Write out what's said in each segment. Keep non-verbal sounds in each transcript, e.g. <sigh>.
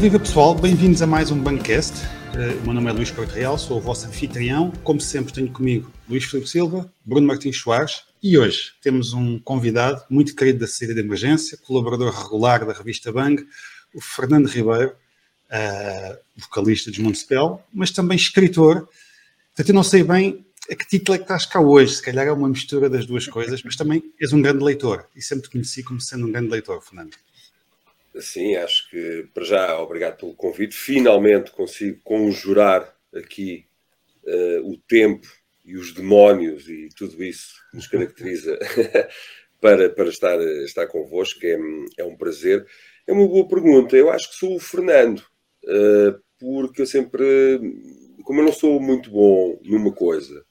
Viva pessoal, bem-vindos a mais um Bancast. Uh, o meu nome é Luís Corte Real, sou o vosso anfitrião. Como sempre, tenho comigo Luís Filipe Silva, Bruno Martins Soares e hoje temos um convidado muito querido da saída de emergência, colaborador regular da revista Bang, o Fernando Ribeiro, uh, vocalista de Montespel, mas também escritor. Portanto, eu não sei bem a que título é que estás cá hoje, se calhar é uma mistura das duas coisas, mas também és um grande leitor e sempre te conheci como sendo um grande leitor, Fernando. Sim, acho que para já, obrigado pelo convite. Finalmente consigo conjurar aqui uh, o tempo e os demónios e tudo isso que nos caracteriza <laughs> para, para estar, estar convosco. É, é um prazer. É uma boa pergunta. Eu acho que sou o Fernando, uh, porque eu sempre, como eu não sou muito bom numa coisa,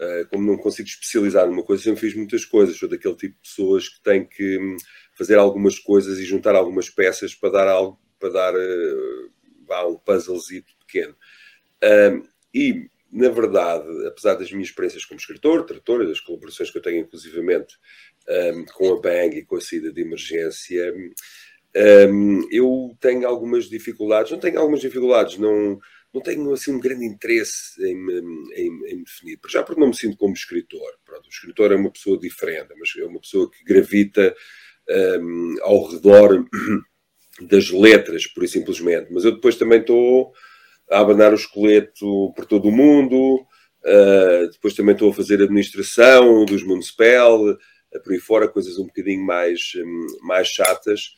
uh, como não consigo especializar numa coisa, sempre fiz muitas coisas. Sou daquele tipo de pessoas que têm que fazer algumas coisas e juntar algumas peças para dar algo, para dar uh, um puzzlezinho pequeno. E, na verdade, apesar das minhas experiências como escritor, trator, das colaborações que eu tenho, inclusivamente, um, com a Bang e com a saída de emergência, um, eu tenho algumas dificuldades, não tenho algumas dificuldades, não, não tenho assim um grande interesse em, em, em definir. Já porque não me sinto como escritor. Pronto, o escritor é uma pessoa diferente, mas é uma pessoa que gravita um, ao redor <clears throat> das letras, por e simplesmente. Mas eu depois também estou a abanar o esqueleto por todo o mundo, uh, depois também estou a fazer administração dos Municipal, uh, por aí fora, coisas um bocadinho mais, um, mais chatas.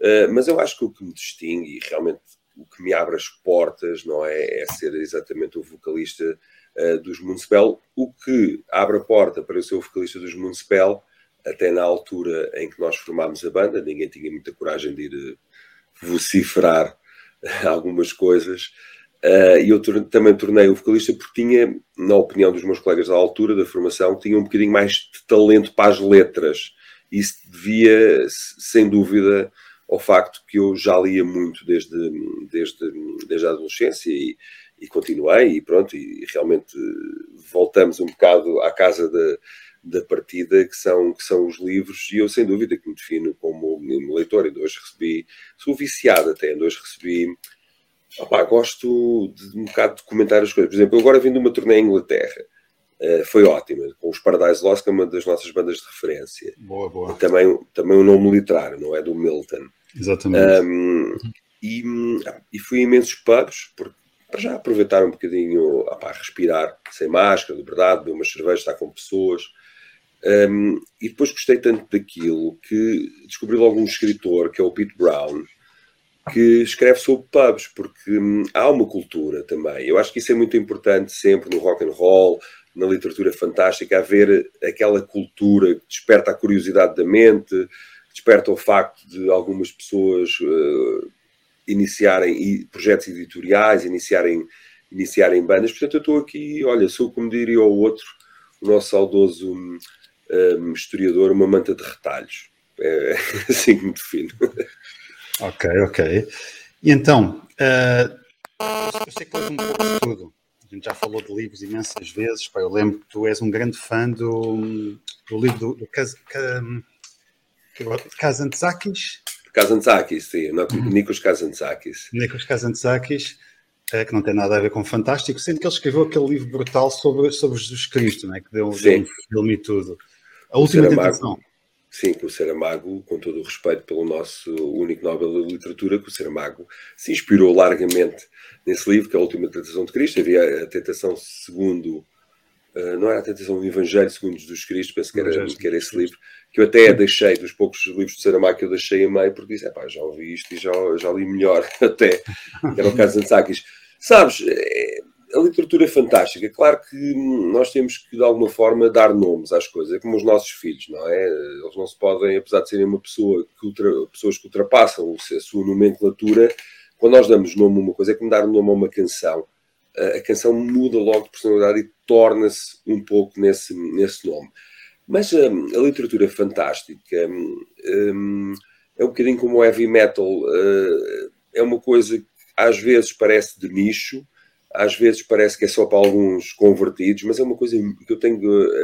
Uh, mas eu acho que o que me distingue e realmente o que me abre as portas não é, é ser exatamente o vocalista uh, dos Municipal. O que abre a porta para eu ser o vocalista dos Municipal até na altura em que nós formámos a banda, ninguém tinha muita coragem de ir eh, vociferar algumas coisas. Uh, e eu também tornei o vocalista porque tinha, na opinião dos meus colegas da altura da formação, tinha um bocadinho mais de talento para as letras. Isso devia, sem dúvida, ao facto que eu já lia muito desde, desde, desde a adolescência e, e continuei, e pronto, e realmente voltamos um bocado à casa de, da partida, que são, que são os livros, e eu sem dúvida que me defino como leitor, e hoje recebi, sou viciado até, hoje recebi, opá, gosto de um bocado de comentar as coisas. Por exemplo, eu agora vim de uma turnê em Inglaterra, uh, foi ótima, com os Paradise Lost, que é uma das nossas bandas de referência. Boa, boa. Também, também um nome literário, não é do Milton. Exatamente. Um, e, e fui a imensos pubs, porque para já aproveitar um bocadinho, opá, respirar sem máscara, de verdade, beber umas cervejas, estar com pessoas. Um, e depois gostei tanto daquilo que descobri logo um escritor, que é o Pete Brown, que escreve sobre pubs, porque hum, há uma cultura também. Eu acho que isso é muito importante sempre no rock and roll, na literatura fantástica, haver aquela cultura que desperta a curiosidade da mente, desperta o facto de algumas pessoas uh, iniciarem projetos editoriais, iniciarem, iniciarem bandas. Portanto, eu estou aqui, olha, sou como diria o outro, o nosso saudoso hum, um, historiador, uma manta de retalhos. É <laughs> assim que me defino. Ok, ok. E então, uh, eu sei que lês um pouco de tudo. A gente já falou de livros imensas vezes. Pá, eu lembro que tu és um grande fã do, do livro do, do Kaz, Kazantzakis. Kazantzakis, sim. Nikos Kazantzakis. Nikos Kazantzakis é, que não tem nada a ver com fantástico, sendo que ele escreveu aquele livro brutal sobre, sobre Jesus Cristo, né? que deu, deu um filme e tudo. A última tentação. Sim, com o Saramago, com todo o respeito pelo nosso único Nobel de Literatura, que o Saramago se inspirou largamente nesse livro, que é a Última Tentação de Cristo. Havia a tentação segundo, uh, não era a tentação do Evangelho segundo Jesus Cristo, penso que era, que era esse livro, que eu até deixei, dos poucos livros de Saramago que eu deixei a meio, porque disse, pá, já ouvi isto e já, já li melhor <laughs> até, que era o caso de Ansakis. Sabes, é, a literatura é fantástica. Claro que nós temos que, de alguma forma, dar nomes às coisas. É como os nossos filhos, não é? Eles não se podem, apesar de serem uma pessoa que ultra, pessoas que ultrapassam a sua nomenclatura, quando nós damos nome a uma coisa, é como dar nome a uma canção. A canção muda logo de personalidade e torna-se um pouco nesse, nesse nome. Mas um, a literatura fantástica um, é um bocadinho como o heavy metal. Uh, é uma coisa que às vezes parece de nicho, às vezes parece que é só para alguns convertidos, mas é uma coisa que eu tenho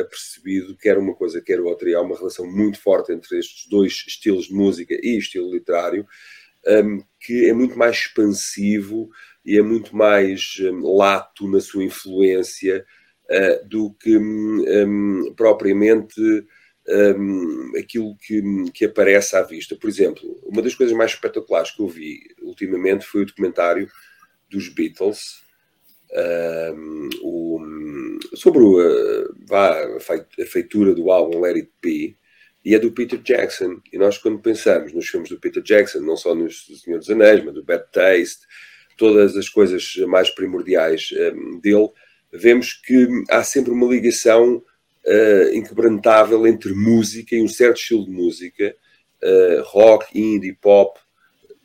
percebido, quer uma coisa, quer outra, e há uma relação muito forte entre estes dois estilos de música e estilo literário, um, que é muito mais expansivo e é muito mais um, lato na sua influência uh, do que um, propriamente um, aquilo que, que aparece à vista. Por exemplo, uma das coisas mais espetaculares que eu vi ultimamente foi o documentário dos Beatles. O, sobre o, vá, a feitura do álbum Let It Be e é do Peter Jackson. E nós, quando pensamos nos filmes do Peter Jackson, não só nos Senhor dos Anéis, mas do Bad Taste, todas as coisas mais primordiais um, dele, vemos que há sempre uma ligação uh, inquebrantável entre música e um certo estilo de música, uh, rock, indie, pop,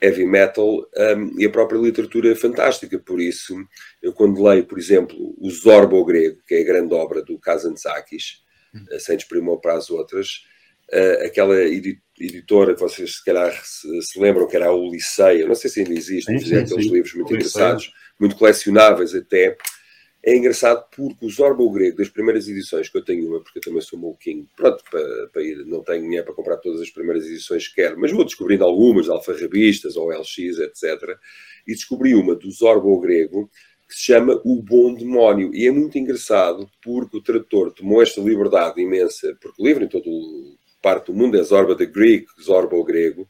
heavy metal um, e a própria literatura fantástica. Por isso, eu quando leio, por exemplo, o Zorbo grego, que é a grande obra do Kazantzakis, uh, sem desprimor para as outras, uh, aquela editora que vocês se calhar se, se, lembram que era a Ulisseia, não sei se ainda existe, é aqueles livros muito engraçados, muito colecionáveis até. É engraçado porque o Zorba o Grego, das primeiras edições, que eu tenho uma, porque eu também sou molquinho, pronto, para, para, ir, não tenho dinheiro para comprar todas as primeiras edições que quero, mas vou descobrindo algumas, alfarrabistas ou LX, etc. E descobri uma do Zorba o Grego, que se chama O Bom Demónio. E é muito engraçado porque o tradutor tomou esta liberdade imensa, porque o livro em todo o parte do mundo é Zorba the Greek, Zorba o grego,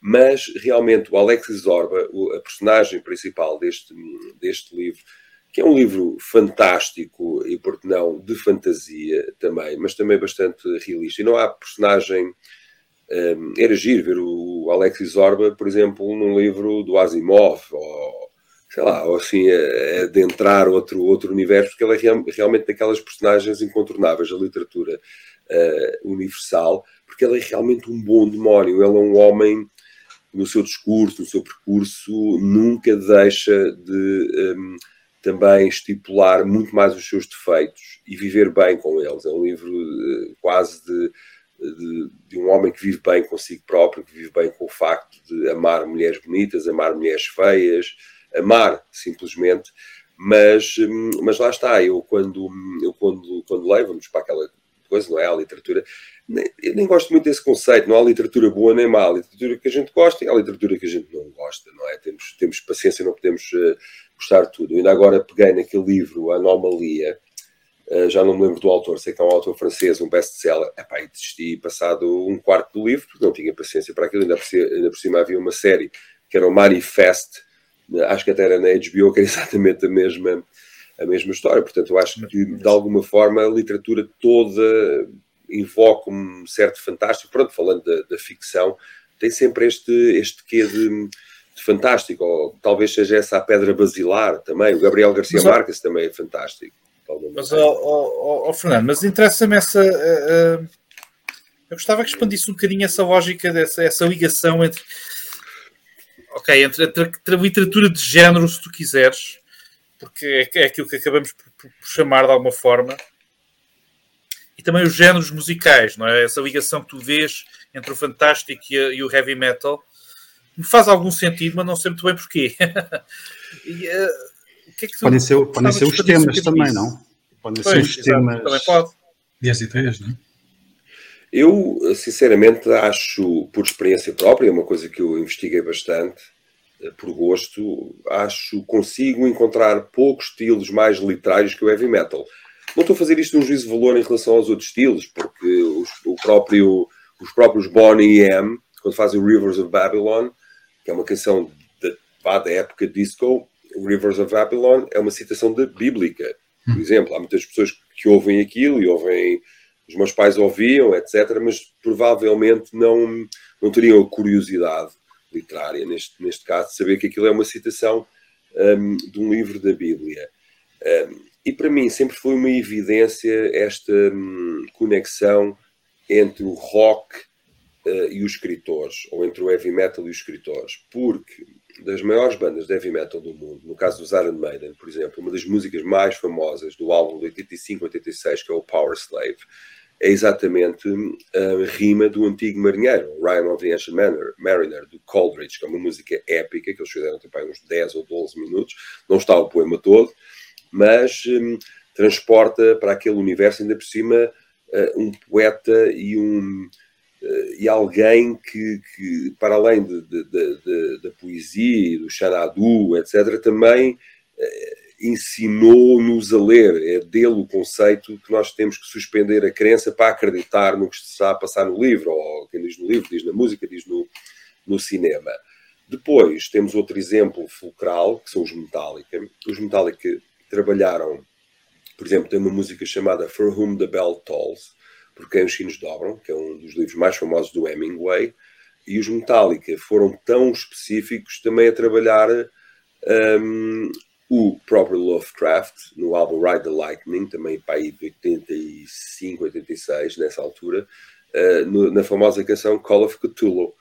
mas realmente o Alexis Zorba, a personagem principal deste, deste livro, que é um livro fantástico e, por não, de fantasia também, mas também bastante realista. E não há personagem. Um, era giro ver o Alexis Zorba, por exemplo, num livro do Asimov, ou sei lá, ou assim, adentrar outro, outro universo, porque ele é real, realmente daquelas personagens incontornáveis da literatura uh, universal, porque ele é realmente um bom demónio. Ele é um homem, no seu discurso, no seu percurso, nunca deixa de um, também estipular muito mais os seus defeitos e viver bem com eles. É um livro uh, quase de, de, de, um homem que vive bem consigo próprio, que vive bem com o facto de amar mulheres bonitas, amar mulheres feias, amar simplesmente. Mas, hum, mas lá está, eu quando, eu quando, quando leio, vamos para aquela coisa, não é? A literatura. Eu nem gosto muito desse conceito, não há literatura boa nem má, há literatura que a gente gosta e há literatura que a gente não gosta, não é? Temos, temos paciência, não podemos uh, gostar de tudo. Eu ainda agora peguei naquele livro, Anomalia, uh, já não me lembro do autor, sei que é um autor francês, um best-seller, e desisti passado um quarto do livro, porque não tinha paciência para aquilo, ainda por, cima, ainda por cima havia uma série que era o Manifest, acho que até era na HBO, que era <laughs> exatamente a mesma a mesma história. Portanto, eu acho que, de alguma forma, a literatura toda invoca um certo fantástico. Pronto, falando da, da ficção, tem sempre este, este quê de, fantástico, ou talvez seja essa a pedra basilar também. O Gabriel Garcia mas, Marques também é fantástico. Mas, oh, oh, oh, Fernando, mas interessa-me essa. Uh, uh, eu gostava que expandisse um bocadinho essa lógica, dessa, essa ligação entre. Ok, entre a literatura de género, se tu quiseres, porque é, é aquilo que acabamos por, por, chamar de alguma forma. E também os géneros musicais, não é? Essa ligação que tu vês entre o fantástico e, e o heavy metal me faz algum sentido, mas não sei muito bem porquê. <laughs> e, uh, que é que podem ser, podem ser os temas também, não? Podem pois, ser os exato, temas. Também pode. E as ideias, não é? Eu, sinceramente, acho, por experiência própria, é uma coisa que eu investiguei bastante, por gosto, acho consigo encontrar poucos estilos mais literários que o heavy metal. Não estou a fazer isto num juízo de valor em relação aos outros estilos, porque os, o próprio, os próprios Bonnie M, quando fazem o Rivers of Babylon, que é uma canção de, da época disco, Rivers of Babylon é uma citação da bíblica. Por exemplo, há muitas pessoas que ouvem aquilo e ouvem, os meus pais ouviam, etc., mas provavelmente não, não teriam a curiosidade literária, neste, neste caso, saber que aquilo é uma citação um, de um livro da Bíblia. Um, e para mim sempre foi uma evidência esta um, conexão entre o rock uh, e os escritores, ou entre o heavy metal e os escritores, porque das maiores bandas de heavy metal do mundo, no caso do Iron Maiden, por exemplo, uma das músicas mais famosas do álbum de 85-86, que é o Power Slave, é exatamente a rima do antigo marinheiro, Rhyme of the Ancient Mariner, do Coleridge, que é uma música épica, que eles fizeram tipo, uns 10 ou 12 minutos, não está o poema todo, mas um, transporta para aquele universo, ainda por cima, uh, um poeta e um, uh, e alguém que, que, para além da poesia do Xanadu, etc., também uh, ensinou-nos a ler. É dele o conceito que nós temos que suspender a crença para acreditar no que está a passar no livro, ou quem diz no livro, diz na música, diz no, no cinema. Depois temos outro exemplo fulcral, que são os Metallica. Os Metallica trabalharam, por exemplo, tem uma música chamada For Whom the Bell Tolls, por quem os sinos dobram, que é um dos livros mais famosos do Hemingway, e os Metallica foram tão específicos também a trabalhar um, o próprio Lovecraft, no álbum Ride the Lightning, também para aí de 85, 86, nessa altura, uh, no, na famosa canção Call of Cthulhu.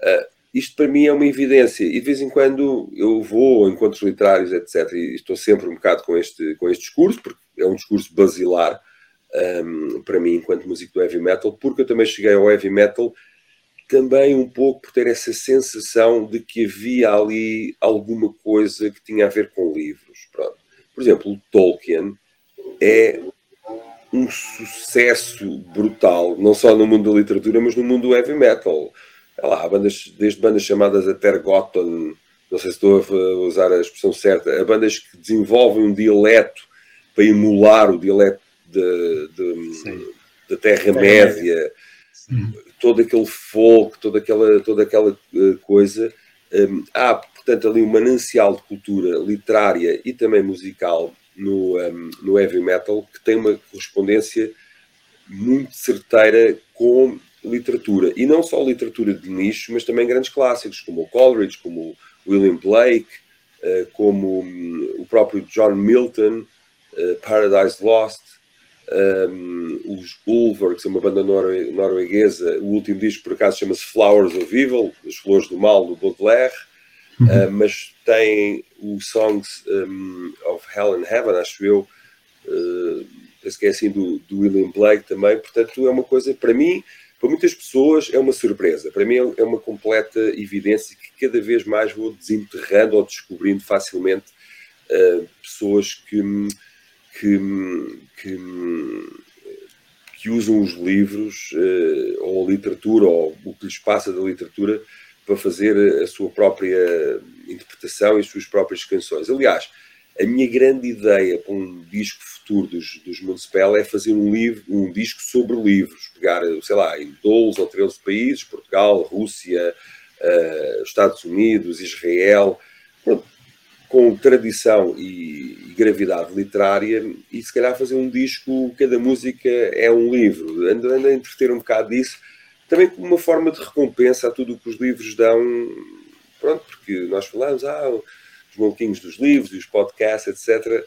Uh, isto para mim é uma evidência e de vez em quando eu vou a encontros literários, etc. E estou sempre um bocado com este, com este discurso, porque é um discurso basilar um, para mim enquanto músico do heavy metal, porque eu também cheguei ao heavy metal também um pouco por ter essa sensação de que havia ali alguma coisa que tinha a ver com livros. Pronto. Por exemplo, o Tolkien é um sucesso brutal, não só no mundo da literatura, mas no mundo do heavy metal lá, bandas, desde bandas chamadas Atergoton, não sei se estou a usar a expressão certa, a bandas que desenvolvem um dialeto para emular o dialeto da Terra-média, todo aquele folk, toda aquela, toda aquela eh, coisa. Um, há, portanto, ali um manancial de cultura literária e também musical no, um, no heavy metal que tem uma correspondência muito certeira com literatura. E não só literatura de nicho, mas também grandes clássicos, como o Coleridge, como o William Blake, eh, como hum, o próprio John Milton, eh, Paradise Lost, um, os Ulver, que são uma banda norue norueguesa, o último disco por acaso chama-se Flowers of Evil, as Flores do Mal, do Baudelaire, uhum. uh, mas tem o Songs um, of Hell and Heaven, acho eu, uh, penso que é assim do, do William Blake também, portanto é uma coisa, para mim, para muitas pessoas é uma surpresa. Para mim é uma completa evidência que cada vez mais vou desenterrando ou descobrindo facilmente uh, pessoas que, que, que, que, usam os livros uh, ou a literatura ou o que lhes passa da literatura para fazer a sua própria interpretação e as suas próprias canções. Aliás, a minha grande ideia para um disco futuro dos, dos Municipal é fazer um, livro, um disco sobre livros, pegar, sei lá, em 12 ou 13 países, Portugal, Rússia, uh, Estados Unidos, Israel, com tradição e, gravidade literária, e se calhar fazer um disco, cada música é um livro. Ando, ando a entreter um bocado disso, também como uma forma de recompensa a tudo o que os livros dão, pronto, porque nós falamos, ah, os maluquinhos dos livros e os podcasts, etc.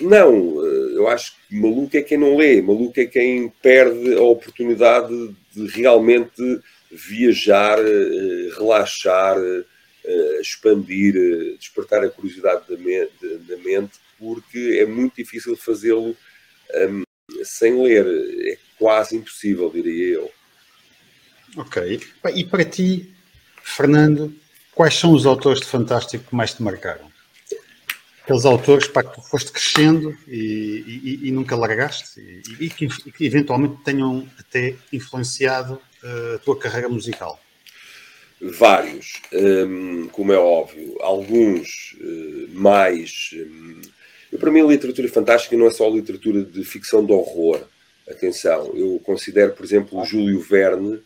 Não, eh, eu acho que maluco é quem não lê, maluco é quem perde a oportunidade de realmente viajar, eh, relaxar, eh, expandir, despertar a curiosidade da mente, porque é muito difícil fazê-lo um, sem ler. É quase impossível, diria eu. Ok. E para ti, Fernando, quais são os autores de Fantástico que mais te marcaram? Aqueles autores para que tu foste crescendo e, e, e nunca largaste e, que, que, eventualmente tenham até influenciado uh, a tua carreira musical. Vários, um, como é óbvio, alguns uh, mais. Um, eu, para mim, a literatura fantástica não é só literatura de ficção de horror. Atenção, eu considero, por exemplo, o Júlio Verne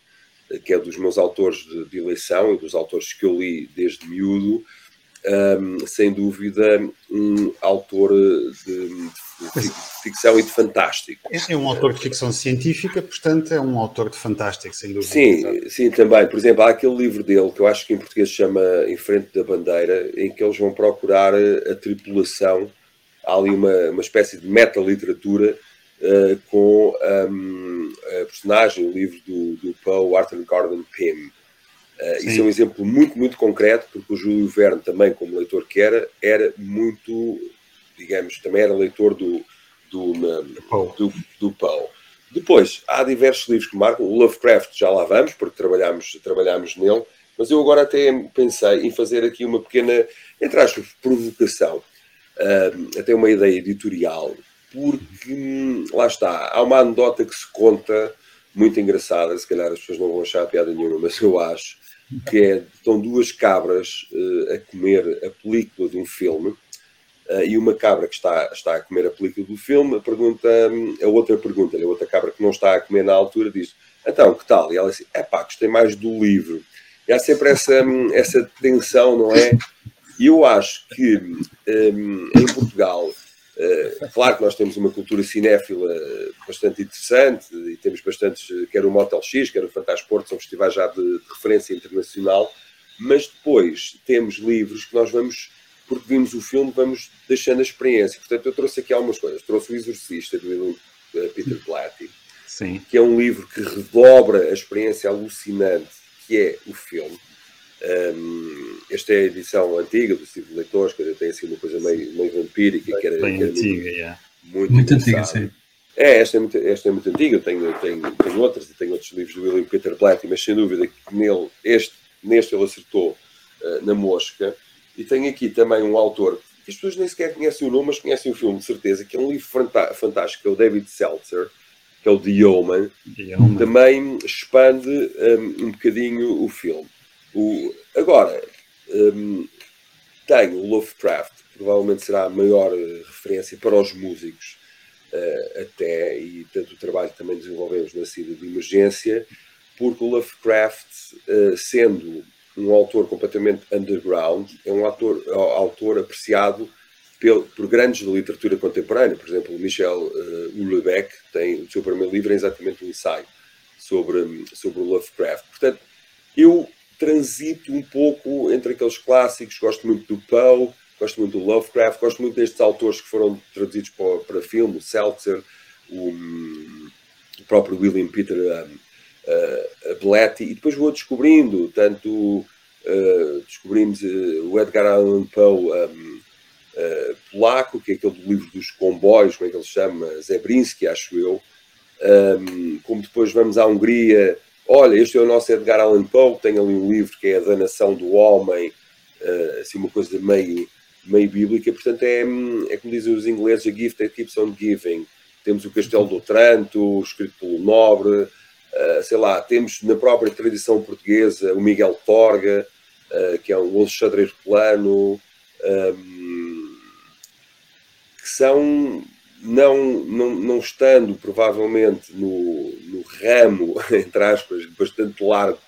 que é dos meus autores de, de eleição e dos autores que eu li desde miúdo, um, sem dúvida um autor de, de, ficção e de fantástico. É, é um autor de ficção científica, portanto é um autor de fantástico, sem dúvida. Sim, sim, também. Por exemplo, há aquele livro dele que eu acho que em português se chama Em Frente da Bandeira, em que eles vão procurar a tripulação. Há ali uma, uma espécie de meta-literatura uh, com um, a personagem, o livro do, do Poe, Arthur Gordon Pym. Uh, isso é um exemplo muito, muito concreto, porque o Júlio Verne, também como leitor que era, era muito, digamos, também era leitor do, do, do, do Poe. Depois, há diversos livros que marcam. O Lovecraft já lá vamos, porque trabalhamos, trabalhamos nele, mas eu agora até pensei em fazer aqui uma pequena, entre aspas, provocação, uh, até uma ideia editorial, porque lá está, há uma anedota que se conta muito engraçada, se calhar as pessoas não vão achar piada nenhuma, mas eu acho, que é, estão duas cabras uh, a comer a película de um filme, uh, e uma cabra que está, está a comer a película do filme, pergunta, a outra pergunta, a outra cabra que não está a comer na altura diz, então, que tal? E ela diz, é pá, gostei mais do livro. E há sempre essa, essa tensão, não é? E eu acho que um, em Portugal Uh, claro que nós temos uma cultura cinéfila bastante interessante e temos bastantes, quer o Motel X, quer o Fantasporto, são festivais já de, de, referência internacional, mas depois temos livros que nós vamos, porque vimos o filme, vamos deixando a experiência. Portanto, eu trouxe aqui algumas coisas. Trouxe o Exorcista, do uh, Peter Blatty, Sim. que é um livro que redobra a experiência alucinante que é o filme. Um, esta é a edição antiga do Steve Leitores, que tem assim uma coisa meio, meio vampírica. Que era, Bem que era antiga, muito, yeah. muito, Muito antiga, sim. É, esta é muito, esta é muito antiga, eu tenho, tenho, tenho outras, e tenho outros livros do William Peter Blatty, mas sem dúvida que nele, este, neste ele acertou uh, na mosca. E tenho aqui também um autor que as pessoas nem sequer conhecem o nome, mas conhecem o filme, de certeza, que é um livro fantástico, que é o David Seltzer, que é o The Omen, Yeah. também expande um, um bocadinho o filme. O, agora, um, tenho o Lovecraft, que provavelmente será a maior eh, referência para os músicos eh, até, e tanto o trabalho que também desenvolvemos na saída de emergência, porque o Lovecraft, eh, sendo um autor completamente underground, é um autor, autor apreciado pel- por grandes da literatura contemporânea. Por exemplo, Michel uh, Houellebecq tem o seu primeiro livro é exatamente um ensaio sobre, sobre o Lovecraft. Portanto, eu transito um pouco entre aqueles clássicos, gosto muito do Poe, gosto muito do Lovecraft, gosto muito destes autores que foram traduzidos para, para filme, o Seltzer, o, o próprio William Peter um, uh, e depois vou descobrindo, tanto uh, descobrimos uh, o Edgar Allan Poe um, uh, polaco, que é aquele do livro dos comboios, como é que ele chama? Zebrinski, acho eu, um, como depois vamos à Hungria, olha, este é o nosso Edgar Allan Poe, tem ali um livro que é a Danação do Homem, assim uma coisa meio, meio bíblica, portanto é, é como dizem os ingleses, a gift that keeps on giving. Temos o Castelo do Otranto, escrito pelo Nobre, sei lá, temos na própria tradição portuguesa o Miguel Torga, uh, que é um xadrez plano, um, que são não, não, não estando provavelmente no, no ramo, <laughs> entre aspas, bastante largo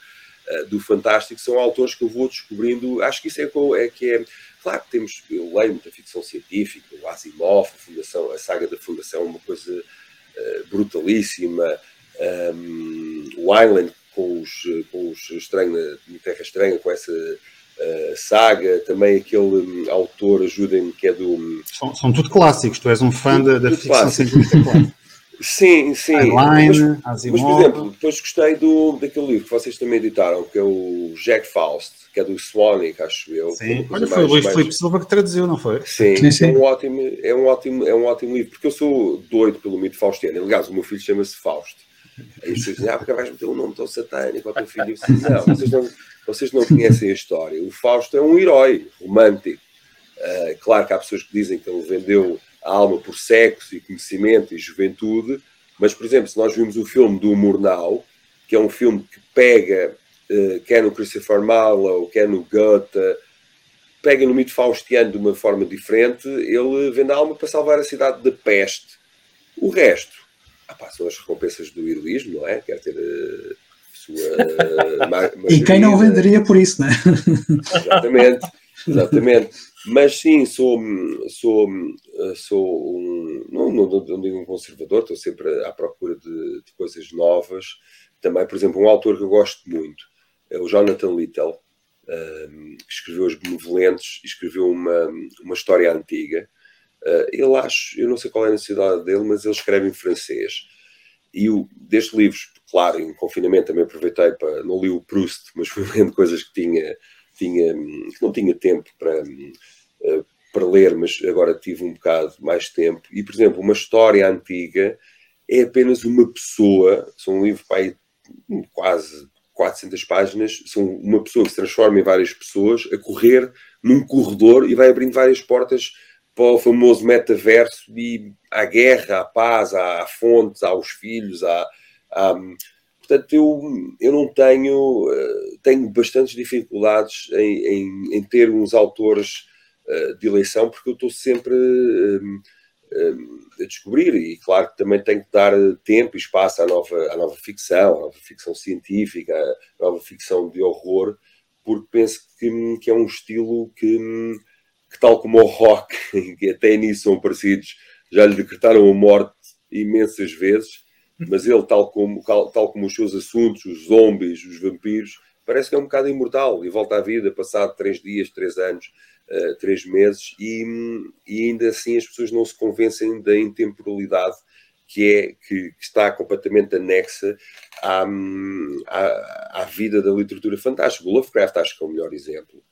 do fantástico, são autores que eu vou descobrindo. Acho que isso é, é que é. Claro que temos, eu leio muita ficção científica, o Asimov, a, Fundação, a saga da Fundação, uma coisa brutalíssima. Um, o Island com os, com os estranho, Terra Estranha, com essa uh, saga, também aquele um, autor, ajudem-me, que é do. São, são tudo clássicos. Tu és um fã da, da Tudo ficção clássico. científica clássica. <laughs> Sim, sim. Heinlein, Mas, mas, por exemplo, depois gostei do, daquele livro que vocês também editaram, que é o Jack Faust, que é do Swanwick, acho eu. que é Sim. Olha, foi o Luís mais- Filipe Silva que traduziu, não foi? Sim, Sim, sim. É, um ótimo, é, um ótimo, é um ótimo livro, porque eu sou doido pelo mito faustiano. Aliás, o meu filho chama-se Fausto. As pessoas dizem, ah, porque vais meter um nome tão satânico ao teu filho. Disse, não, vocês não, vocês não conhecem a história. O Fausto é um herói romântico. Ah, claro que há pessoas que dizem que ele vendeu a alma por sexo e conhecimento e juventude, mas, por exemplo, se nós vimos o filme do Murnau, que é um filme que pega, eh, quer no Christopher Marlowe, quer no Goethe, pega no mito faustiano de uma forma diferente, ele vende a alma para salvar a cidade da peste. O resto, ah pá, são as recompensas do heroísmo, não é? Quer ter a sua... <laughs> ma- E quem não venderia por isso, né? Exatamente, <laughs> exatamente. Mas sim, sou, sou, sou um, não, não, não digo um conservador, estou sempre à procura de, de coisas novas. Também, por exemplo, um autor que eu gosto muito é o Jonathan Littell, um, que escreveu Os Benevolentes escreveu uma, uma história antiga. Uh, ele acho, eu não sei qual é a necessidade dele, mas ele escreve em francês. E o, deste livro, claro, em confinamento também aproveitei para. Não li o Proust, mas fui <laughs> lendo coisas que tinha, tinha, que não tinha tempo para, eh, para ler, mas agora tive um bocado mais tempo. E, por exemplo, uma história antiga é apenas uma pessoa, são um livro hum, quase 400 páginas, são uma pessoa que se transforma em várias pessoas a correr num corredor e vai abrindo várias portas para o famoso metaverso e à guerra, à paz, à, à fontes, aos filhos, à, Um, portanto, eu, eu não tenho, uh, tenho bastantes dificuldades em, em, em ter uns autores uh, de eleição, porque eu estou sempre um, a descobrir, e claro que também tenho que dar tempo e espaço à nova, à nova ficção, à nova ficção científica, à nova ficção de horror, porque penso que, que é um estilo que, que, tal como o rock, <laughs> que até nisso são parecidos, já lhe decretaram a morte imensas vezes, mas ele, tal como, tal como os seus assuntos, os zombies, os vampiros, parece que é um bocado imortal e volta à vida passado três dias, três anos, uh, três meses, e, e, ainda assim as pessoas não se convencem da intemporalidade que é que, que está completamente anexa à, à, à, vida da literatura fantástica. O Lovecraft acho que é o melhor exemplo.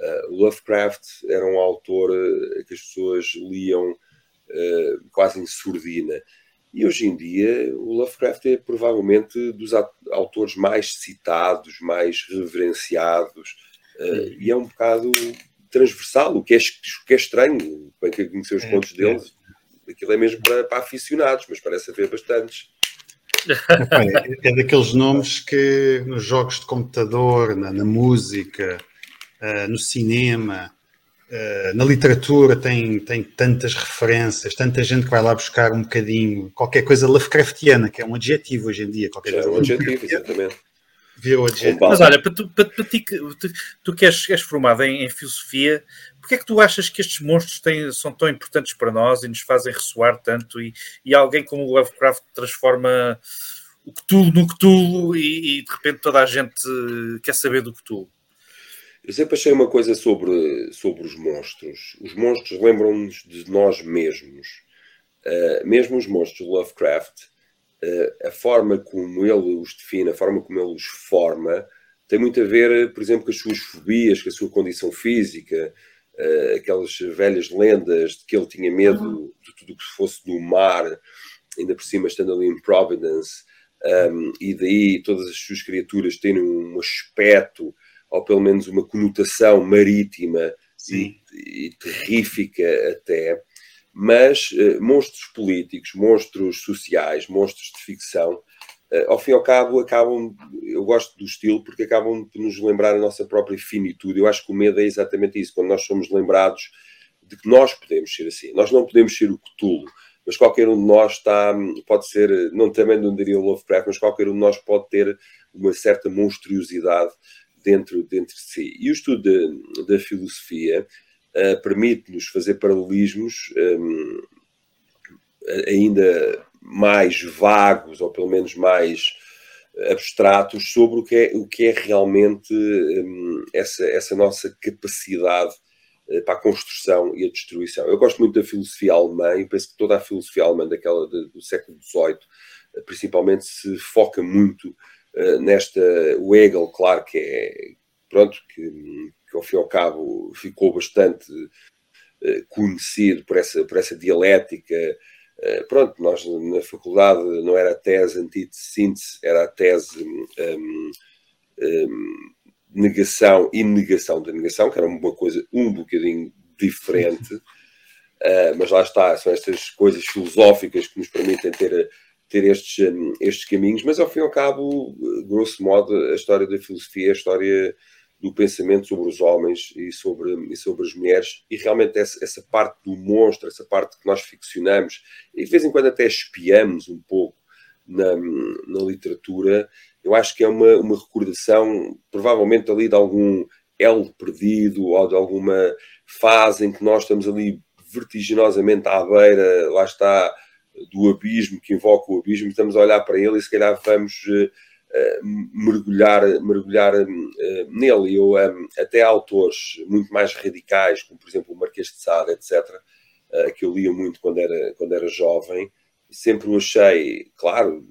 Uh, Lovecraft era um autor uh, que as pessoas liam uh, quase em surdina. E hoje em dia o Lovecraft é provavelmente dos autores mais citados, mais reverenciados, e é um bocado transversal, o que é, o que é estranho, para quem conheceu os é, contos é. deles, aquilo é mesmo para, para aficionados, mas parece haver bastantes. É, é daqueles nomes que nos jogos de computador, na, na música, uh, no cinema, uh, na literatura tem, tem tantas referências, tanta gente que vai lá buscar um bocadinho, qualquer coisa Lovecraftiana, que é um adjetivo hoje em dia. Qualquer é um adjetivo, exatamente. Mas olha, para tu, para, para ti, tu, tu que és, és formado em, em, filosofia, porque é que tu achas que estes monstros têm, são tão importantes para nós e nos fazem ressoar tanto? E, e alguém como o Lovecraft transforma o Cthulhu no Cthulhu e, e de repente toda a gente quer saber do Cthulhu? Eu sempre achei uma coisa sobre, sobre os monstros. Os monstros lembram-nos de nós mesmos. Uh, mesmo os monstros de Lovecraft uh, a forma como ele os define, a forma como ele os forma, tem muito a ver, por exemplo, com as suas fobias, com a sua condição física, uh, aquelas velhas lendas de que ele tinha medo uhum. de tudo o que fosse do mar, ainda por cima estando ali em Providence, um, e daí todas as suas criaturas terem um aspecto, ou pelo menos uma conotação marítima e, e terrífica até mas uh, monstros políticos, monstros sociais, monstros de ficção, uh, ao fim e ao cabo, acabam. Eu gosto do estilo porque acabam por nos lembrar a nossa própria finitude. Eu acho que o medo é exatamente isso, quando nós somos lembrados de que nós podemos ser assim. Nós não podemos ser o Cthulhu, mas qualquer um de nós está, pode ser, não também não diria Lovecraft, mas qualquer um de nós pode ter uma certa monstruosidade dentro, dentro de si. E o estudo da filosofia uh, permite-nos fazer paralelismos um, ainda mais vagos, ou pelo menos mais abstratos, sobre o que é, o que é realmente um, essa, essa nossa capacidade uh, para a construção e a destruição. Eu gosto muito da filosofia alemã e penso que toda a filosofia alemã daquela do século XVIII, uh, principalmente, se foca muito nesta. O Hegel, claro que é. Pronto, que que ao fim e ao cabo ficou bastante uh, conhecido por essa, por essa dialética. Uh, pronto, nós na faculdade não era a tese antítese-síntese, era a tese um, um, negação e negação da negação, que era uma coisa um bocadinho diferente. Uh, mas lá está, são estas coisas filosóficas que nos permitem ter, ter estes, um, estes caminhos, mas ao fim e ao cabo, grosso modo, a história da filosofia é a história do pensamento sobre os homens e sobre, e sobre as mulheres, e realmente essa, essa, parte do monstro, essa parte que nós ficcionamos, e de vez em quando até espiamos um pouco na, na literatura, eu acho que é uma, uma recordação, provavelmente ali de algum elo perdido, ou de alguma fase em que nós estamos ali vertiginosamente à beira, lá está, do abismo, que invoca o abismo, estamos a olhar para ele e se calhar vamos uh, eh, mergulhar, mergulhar uh, nele. Eu, até autores muito mais radicais, como por exemplo o Marquês de Sade, etc., que eu lia muito quando era, quando era jovem, sempre o achei, claro,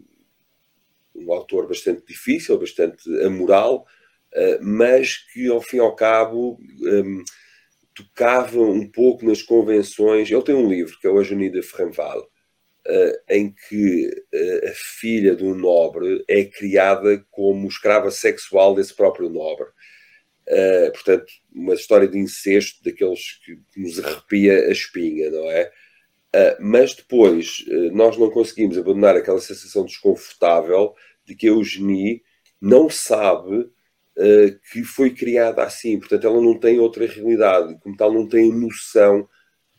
um autor bastante difícil, bastante amoral, mas que ao fim e ao cabo tocava um pouco nas convenções. Ele tem um livro que é o Ajonie de Ferranval, uh, em que uh, a filha de um nobre é criada como escrava sexual desse próprio nobre. Uh, portanto, uma história de incesto daqueles que, que, nos arrepia a espinha, não é? Mas depois nós não conseguimos abandonar aquela sensação desconfortável de que a eugenie não sabe que foi criada assim, portanto ela não tem outra realidade, como tal não tem noção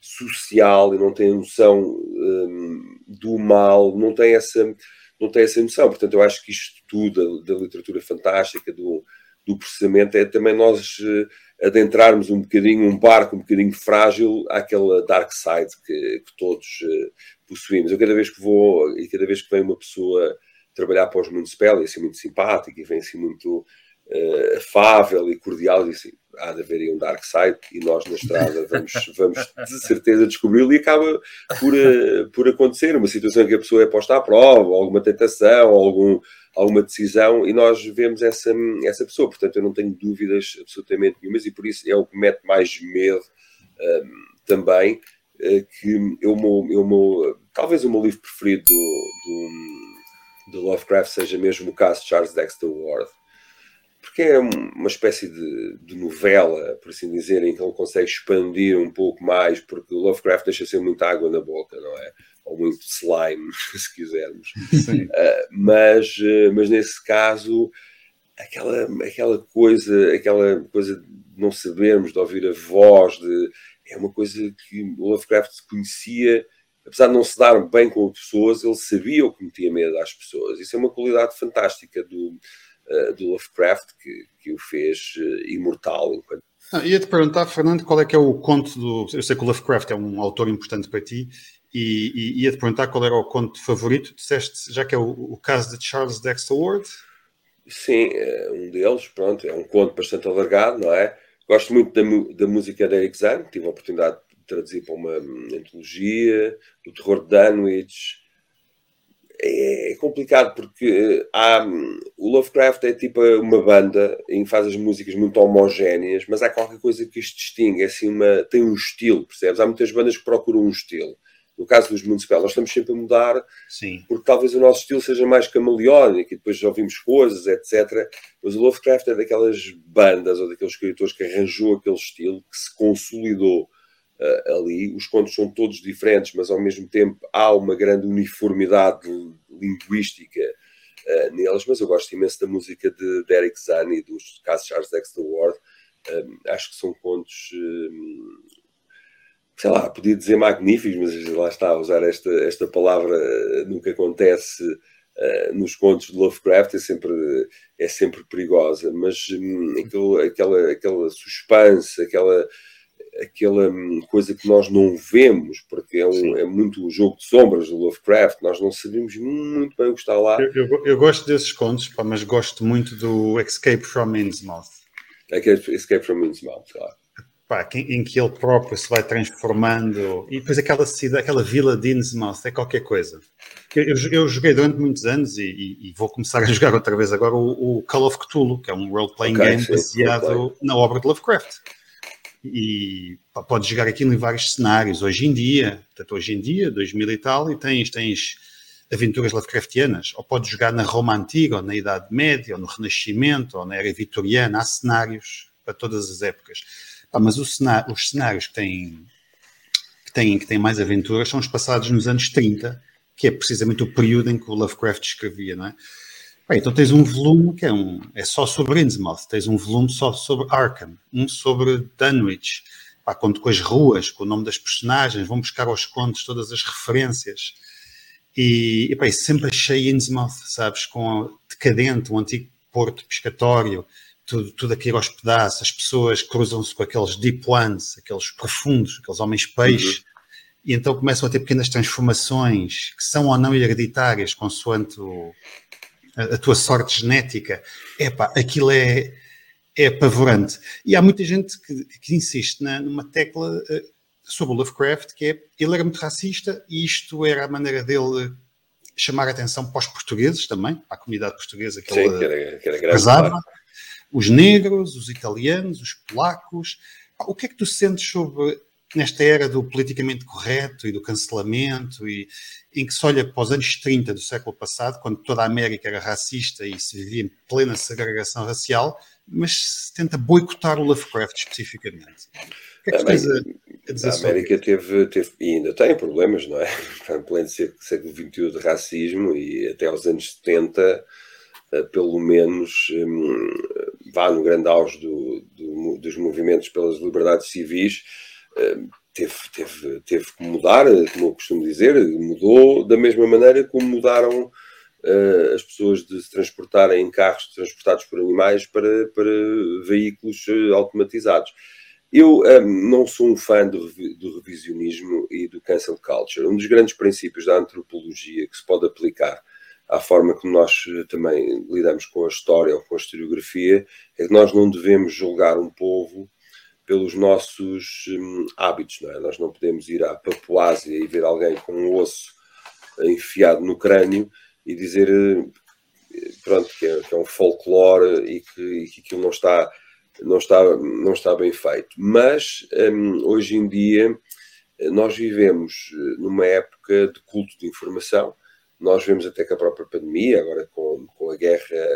social e não tem noção um, do mal, não tem essa não tem essa noção, portanto eu acho que isto tudo da, literatura fantástica, do, do processamento é também nós adentrarmos um bocadinho, um barco um bocadinho frágil àquela dark side que, que todos uh, possuímos. Eu cada vez que vou e cada vez que vem uma pessoa trabalhar para os Municipal e assim muito simpática e vem assim muito uh, afável e cordial e assim, há de haver aí um dark side e nós na estrada vamos, <laughs> vamos de certeza descobri-lo e acaba por, uh, por acontecer uma situação em que a pessoa é posta à prova, alguma tentação, algum alguma decisão e nós vemos essa, essa pessoa. Portanto, eu não tenho dúvidas absolutamente nenhumas e por isso é o que mete mais medo um, também. Uh, que eu, meu, eu, meu, talvez o meu livro preferido do, do, do, Lovecraft seja mesmo o caso de Charles Dexter Ward, porque é uma espécie de, de, novela, por assim dizer, em que ele consegue expandir um pouco mais, porque o Lovecraft deixa ser muita água na boca, não é? ou muito slime, <laughs> se quisermos. Uh, mas, uh, mas nesse caso, aquela, aquela coisa, aquela coisa de não sabermos, de ouvir a voz, de, é uma coisa que o Lovecraft conhecia, apesar de não se dar bem com as pessoas, ele sabia o que metia medo às pessoas. Isso é uma qualidade fantástica do, uh, do Lovecraft que, que o fez imortal enquanto ah, ia-te perguntar, Fernando, qual é que é o conto do. Eu sei que o Lovecraft é um autor importante para ti, e, e ia-te perguntar qual era o conto favorito. Disseste, já que é o, o caso de Charles Dexter Ward? Sim, é um deles, pronto, é um conto bastante alargado, não é? Gosto muito da, da música de Eric Zahn, tive a oportunidade de traduzir para uma antologia, do terror de Dunwich. É, complicado porque há, o Lovecraft é tipo uma banda em que faz as músicas muito homogéneas, mas há qualquer coisa que os distingue, é assim uma, tem um estilo, percebes? Há muitas bandas que procuram um estilo. No caso dos Municipal, nós estamos sempre a mudar, Sim. porque talvez o nosso estilo seja mais camaleónico e depois já ouvimos coisas, etc. Mas o Lovecraft é daquelas bandas ou daqueles escritores que arranjou aquele estilo, que se consolidou uh, ali. Os contos são todos diferentes, mas ao mesmo tempo há uma grande uniformidade linguística uh, neles. Mas eu gosto imenso da música de Derek Zani e dos casos Charles Dexter Ward. Um, acho que são contos um, sei lá, podia dizer magníficos, mas lá está, usar esta, esta palavra eh, nunca acontece uh, nos contos de Lovecraft, é sempre, é sempre perigosa, mas aquele, aquela, aquela suspense, aquela, aquela hum, coisa que nós não vemos, porque é, um, é muito o jogo de sombras do Lovecraft, nós não sabemos muito bem o que está lá. Eu, eu, eu gosto desses contos, pá, mas gosto muito do Escape from Innsmouth. Escape from Innsmouth, claro pá, em que ele próprio se vai transformando. E depois aquela cidade, aquela vila de Innsmouth é qualquer coisa. Eu, eu, joguei durante muitos anos e, e, e, vou começar <laughs> a jogar outra vez agora o, o Call of Cthulhu, que é um role-playing okay, game baseado na obra de Lovecraft. E podes jogar aquilo em vários cenários. Hoje em dia, portanto, hoje em dia, 2000 e tal, e tens, tens aventuras Lovecraftianas. Ou podes jogar na Roma Antiga, ou na Idade Média, ou no Renascimento, ou na Era Vitoriana. Há cenários para todas as épocas. Ah, mas cenário, os cenários que têm, que, têm, que têm mais aventuras são os passados nos anos 30, que é precisamente o período em que o Lovecraft escrevia, não é? Bem, então tens um volume que é, um, é só sobre Innsmouth, tens um volume só sobre Arkham, um sobre Dunwich, pá, conto com as ruas, com o nome das personagens, vão buscar aos contos todas as referências. E, e, pá, sempre achei Innsmouth, sabes, com decadente, um antigo porto pescatório, tudo, tudo aquilo aos pedaços, as pessoas cruzam-se com aqueles deep ones, aqueles profundos, aqueles homens peixes, uhum. e então começam a ter pequenas transformações que são ou não hereditárias, consoante o, a, a, tua sorte genética. Epá, aquilo é, é apavorante. E há muita gente que, que insiste na, numa tecla uh, sobre o Lovecraft, que é, ele era muito racista e isto era a maneira dele chamar a atenção para os portugueses também, para a comunidade portuguesa que Sim, ele que era, que era grande, os negros, os italianos, os polacos. O que é que tu sentes sobre nesta era do politicamente correto e do cancelamento, e, em que se olha para os anos 30 do século passado, quando toda a América era racista e se vivia em plena segregação racial, mas se tenta boicotar o Lovecraft especificamente? que é que tens a, a América teve, teve, e ainda tem problemas, não é? <laughs> Em pleno século XXI de racismo e até aos anos 70, eh, pelo menos, hum, vá no grande auge do, do, dos movimentos pelas liberdades civis, teve, teve, teve que mudar, como eu costumo dizer, mudou da mesma maneira como mudaram uh, as pessoas de se transportarem em carros transportados por animais para, para veículos uh, automatizados. Eu um, não sou um fã do, do, revisionismo e do cancel culture. Um dos grandes princípios da antropologia que se pode aplicar à forma como nós eh, também lidamos com a história ou com a historiografia é que nós não devemos julgar um povo pelos nossos um, hábitos, não é? Nós não podemos ir à Papuásia e ver alguém com um osso enfiado no crânio e dizer eh, pronto, que é, que é um folclore e que, e que aquilo não está, não, está, não está bem feito. Mas um, hoje em dia nós vivemos eh, numa época de culto de informação. Nós vemos até que a própria pandemia, agora com, com a guerra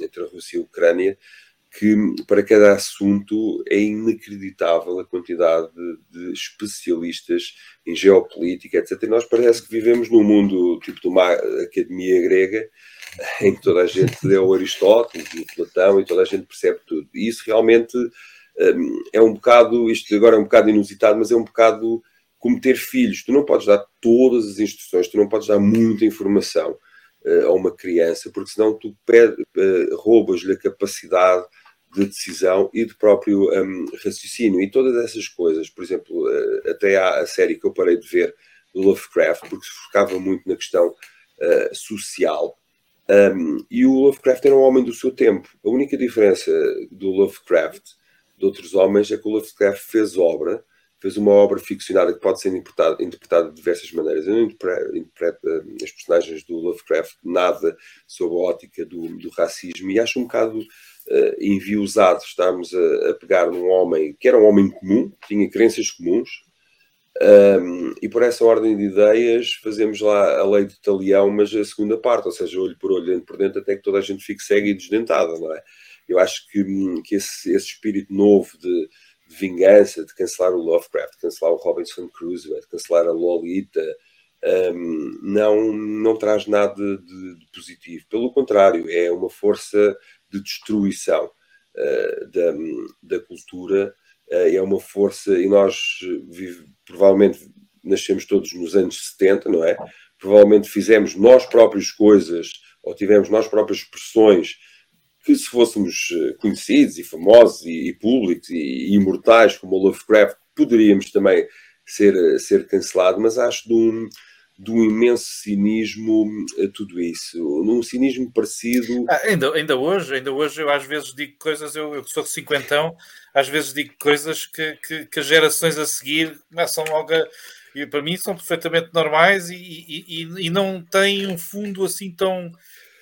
entre a Rússia e a Ucrânia, que para cada assunto é inacreditável a quantidade de, de, especialistas em geopolítica, etc. E nós parece que vivemos num mundo tipo de uma academia grega <laughs> em que toda a gente o Aristóteles e Platão e toda a gente percebe tudo. E isso realmente um, é um bocado, isto agora é um bocado inusitado, mas é um bocado como ter filhos. Tu não podes dar todas as instruções, tu não podes dar muita informação uh, a uma criança, porque senão tu uh, roubas-lhe a capacidade de decisão e de próprio um, raciocínio. E todas essas coisas, por exemplo, uh, até há a série que eu parei de ver do Lovecraft, porque se focava muito na questão uh, social. Um, e o Lovecraft era um homem do seu tempo. A única diferença do Lovecraft de outros homens é que o Lovecraft fez obra, fez uma obra ficcionada que pode ser interpretada, interpretada de diversas maneiras. Eu não interpreto, interpreto uh, as personagens do Lovecraft nada sob a ótica do, do racismo e acho um bocado uh, enviosado estarmos a, a, pegar num homem que era um homem comum, tinha crenças comuns, um, e por essa ordem de ideias fazemos lá a lei de talião, mas a segunda parte, ou seja, olho por olho, dentro por dentro, até que toda a gente fique cega e desdentada, não é? Eu acho que, que esse, esse espírito novo de, de, vingança, de cancelar o Lovecraft, de cancelar o Robinson Crusoe, de cancelar a Lolita, um, não, não traz nada de, de, positivo. Pelo contrário, é uma força de destruição uh, da, da cultura, uh, é uma força, e nós vive, provavelmente nascemos todos nos anos 70, não é? Provavelmente fizemos nós próprios coisas, ou tivemos nós próprias expressões que se fôssemos eh, conhecidos e famosos e, e públicos e, e, imortais como o Lovecraft, poderíamos também ser, ser cancelado, mas acho de um, de um imenso cinismo a tudo isso, num cinismo parecido. Ah, ainda, ainda hoje, ainda hoje eu às vezes digo coisas, eu, eu sou de cinquentão, às vezes digo coisas que, que, que as gerações a seguir começam logo a, e para mim são perfeitamente normais e, e, e, e não têm um fundo assim tão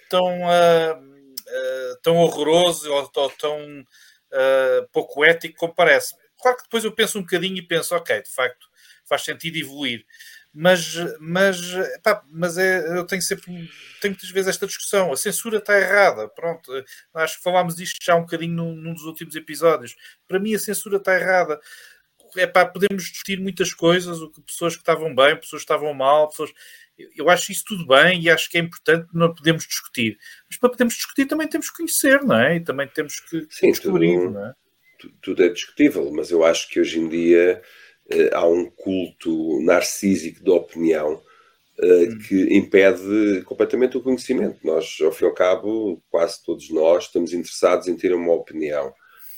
tão, uh, uh, tão horroroso ou, ou tão uh, pouco ético como parece. Claro que depois eu penso um bocadinho e penso, ok, de facto faz sentido evoluir mas, mas, pá, mas é, eu tenho sempre, tenho muitas vezes esta discussão, a censura está errada, pronto, acho que falámos disto já um bocadinho num, num dos últimos episódios, para mim a censura está errada, é pá, podemos discutir muitas coisas, o que pessoas que estavam bem, pessoas que estavam mal, pessoas, eu acho isso tudo bem e acho que é importante não podemos discutir, mas para podermos discutir também temos que conhecer, não é? E também temos que Sim, descobrir, tudo, não é? Tudo é discutível, mas eu acho que hoje em dia há um culto narcísico da opinião uh, que impede completamente o conhecimento. Nós, ao fim e ao cabo, quase todos nós estamos interessados em ter uma opinião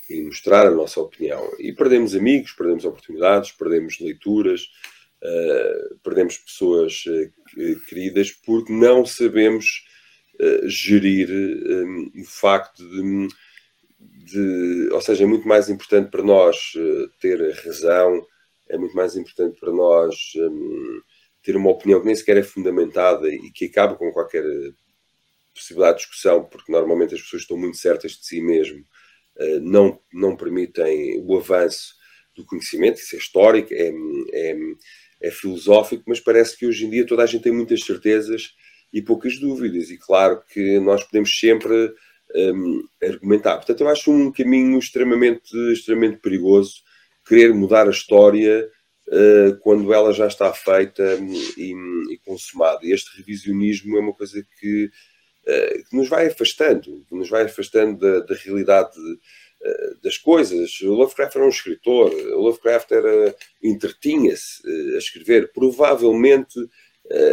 e mostrar a nossa opinião. E perdemos amigos, perdemos oportunidades, perdemos leituras, uh, perdemos pessoas queridas porque não sabemos gerir um, o facto de, de, ou seja, é muito mais importante para nós ter razão, é muito mais importante para nós um, ter uma opinião que nem sequer é fundamentada e que acaba com qualquer possibilidade de discussão, porque normalmente as pessoas estão muito certas de si mesmo, uh, não, não permitem o avanço do conhecimento, isso é histórico, é, é, é filosófico, mas parece que hoje em dia toda a gente tem muitas certezas e poucas dúvidas, e claro que nós podemos sempre um, argumentar. Portanto, eu acho um caminho extremamente, extremamente perigoso querer mudar a história uh, quando ela já está feita e, e, consumada. Este revisionismo é uma coisa que, uh, que nos vai afastando, que nos vai afastando da, da realidade uh, das coisas. O Lovecraft era um escritor, o Lovecraft era entretinha-se a escrever. Provavelmente,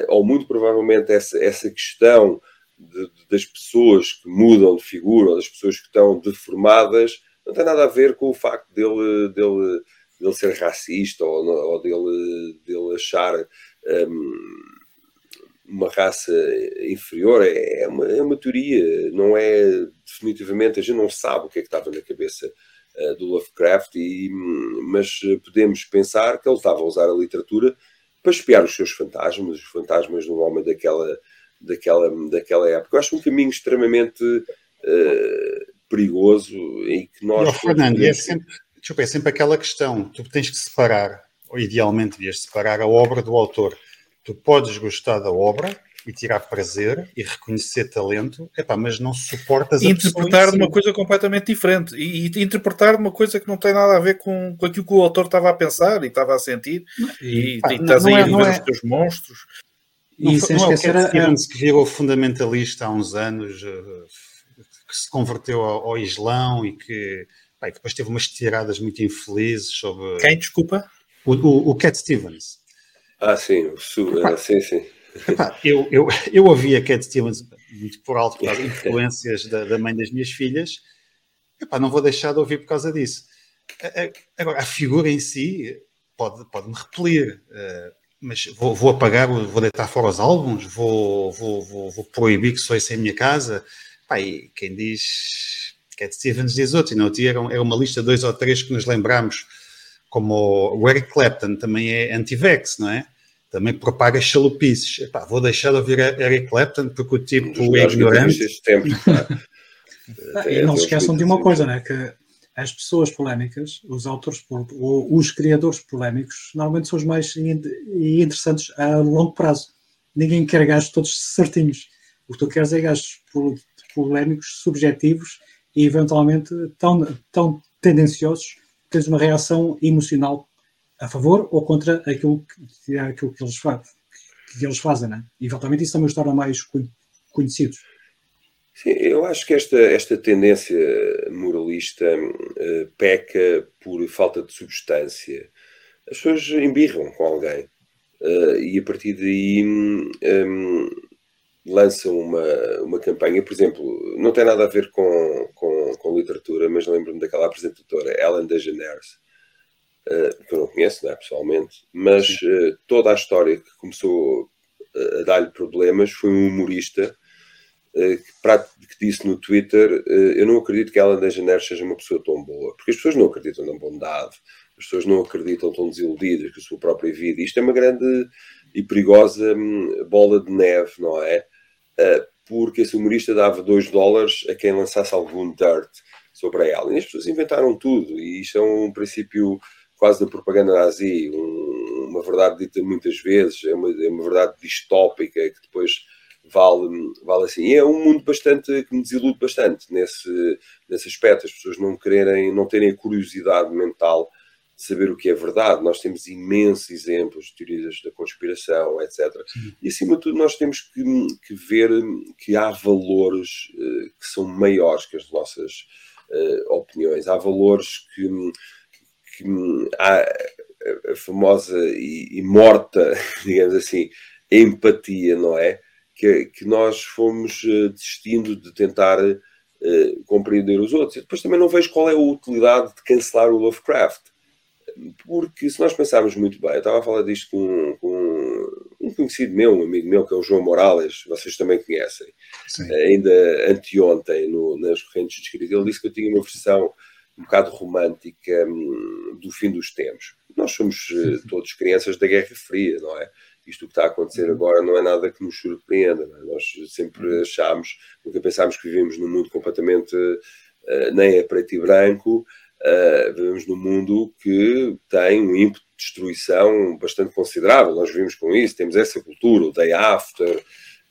ou muito provavelmente, essa, essa questão de, de, das pessoas que mudam de figura, ou das pessoas que estão deformadas, não tem nada a ver com o facto dele, dele, dele ser racista ou, ou dele, dele achar um, uma raça inferior. É, é, uma, é uma teoria, não é definitivamente, a gente não sabe o que é que estava na cabeça uh, do Lovecraft, e, mas podemos pensar que ele estava a usar a literatura para espiar os seus fantasmas, os fantasmas de um homem daquela, daquela, daquela época. Eu acho um caminho extremamente. Uh, perigoso e que nós. Não, Fernando, é sempre, desculpa, é sempre aquela questão: tu tens que separar, ou idealmente devias separar a obra do autor. Tu podes gostar da obra e tirar prazer e reconhecer talento, epá, mas não suportas a interpretar de uma coisa completamente diferente e, e, interpretar de uma coisa que não tem nada a ver com, com aquilo que o autor estava a pensar e estava a sentir e, e, e estás aí a ver é, os teus monstros. E não, sem não esquecer é o Cat Stevens que virou fundamentalista há uns anos, que se converteu ao, ao Islão e que bem, depois teve umas tiradas muito infelizes sobre. Quem, desculpa? O, o, o Cat Stevens. Ah, sim, o Su, epá, sim, sim. Epá, eu, eu, eu ouvia Cat Stevens muito por alto, por causa de <laughs> influências da, da, mãe das minhas filhas. Epá, não vou deixar de ouvir por causa disso. Agora, a figura em si pode, pode me repelir, eh, mas vou, vou apagar, vou deitar fora os álbuns, vou, vou, vou, vou proibir que sou isso em minha casa. Pá, e quem diz Cat Stevens diz outro, e não era, era uma lista de dois ou três que nos lembramos, como o Eric Clapton também é anti-vex, não é? Também propaga chalupices. Epá, vou deixar de ouvir Eric Clapton porque o tipo é ignorante. Tempo, ah, e não se esqueçam de uma coisa, né? Que as pessoas polémicas, os autores ou os criadores polémicos, normalmente são os mais interessantes a longo prazo. Ninguém quer gajos todos certinhos. O que tu queres é gajos polémicos, subjetivos e eventualmente tão, tão tendenciosos que tens uma reação emocional a favor ou contra aquilo que, aquilo que, eles, que eles fazem. Né? E eventualmente isso também os torna mais conhecidos. Sim, eu acho que esta, esta tendência moralista uh, peca por falta de substância. As pessoas embirram com alguém uh, e a partir daí um, lançam uma, uma campanha, por exemplo, não tem nada a ver com, com, com literatura, mas lembro-me daquela apresentadora, Ellen DeGeneres, uh, que eu não conheço né, pessoalmente, mas uh, toda a história que começou a dar-lhe problemas foi um humorista uh, que, pra, que, disse no Twitter: Eu não acredito que Ellen DeGeneres seja uma pessoa tão boa, porque as pessoas não acreditam na bondade, as pessoas não acreditam, tão desiludidas com a sua própria vida. Isto é uma grande e perigosa hum, bola de neve, não é? Porque esse humorista dava 2 dólares a quem lançasse algum dirt sobre ela. E as pessoas inventaram tudo, e isto é um princípio quase da propaganda nazi, um, uma verdade dita muitas vezes, é uma, é uma, verdade distópica que depois vale, vale assim. E é um mundo bastante que me desilude bastante nesse, nesse aspecto, as pessoas não quererem, não terem a curiosidade mental saber o que é verdade. Nós temos imensos exemplos de teorias da conspiração, etc. Sim. E acima de tudo, nós temos que, que ver que há valores uh, que são maiores que as nossas uh, opiniões. Há valores que, que há a famosa e, e, morta, <laughs> digamos assim, empatia, não é? Que, que nós fomos uh, desistindo de tentar compreender os outros. E depois também não vejo qual é a utilidade de cancelar o Lovecraft porque se nós pensarmos muito bem, eu estava a falar disto com, com, um conhecido meu, um amigo meu, que é o João Morales, vocês também conhecem, Sim. ainda anteontem, no, nas correntes de escrita, ele disse que eu tinha uma versão um bocado romântica um, do fim dos tempos. Nós somos uh, todos crianças da Guerra Fria, não é? Isto que está a acontecer uhum. agora não é nada que nos surpreenda. É? Nós sempre uhum. achámos, nunca pensámos que vivemos num mundo completamente uh, nem a preto e branco, uh, vivemos num mundo que tem um ímpeto de destruição bastante considerável. Nós vivemos com isso, temos essa cultura, o day after,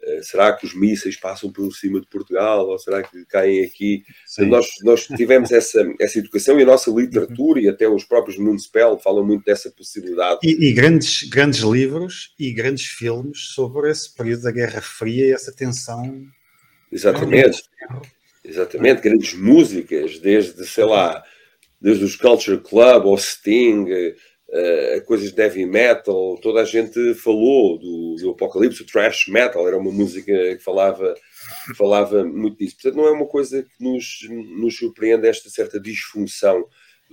Uh, será que os mísseis passam por cima de Portugal ou será que caem aqui? Nós, nós tivemos essa, essa educação e a nossa literatura e até os próprios Municipal falam muito dessa possibilidade. E, e, grandes, grandes livros e grandes filmes sobre esse período da Guerra Fria e essa tensão. Exatamente. Exatamente. Grandes músicas, desde, sei lá, desde os Culture Club ou Sting uh, coisas de heavy metal, toda a gente falou do, do Apocalipse, o thrash metal, era uma música que falava, falava muito disso. Portanto, não é uma coisa que nos, nos surpreende esta certa disfunção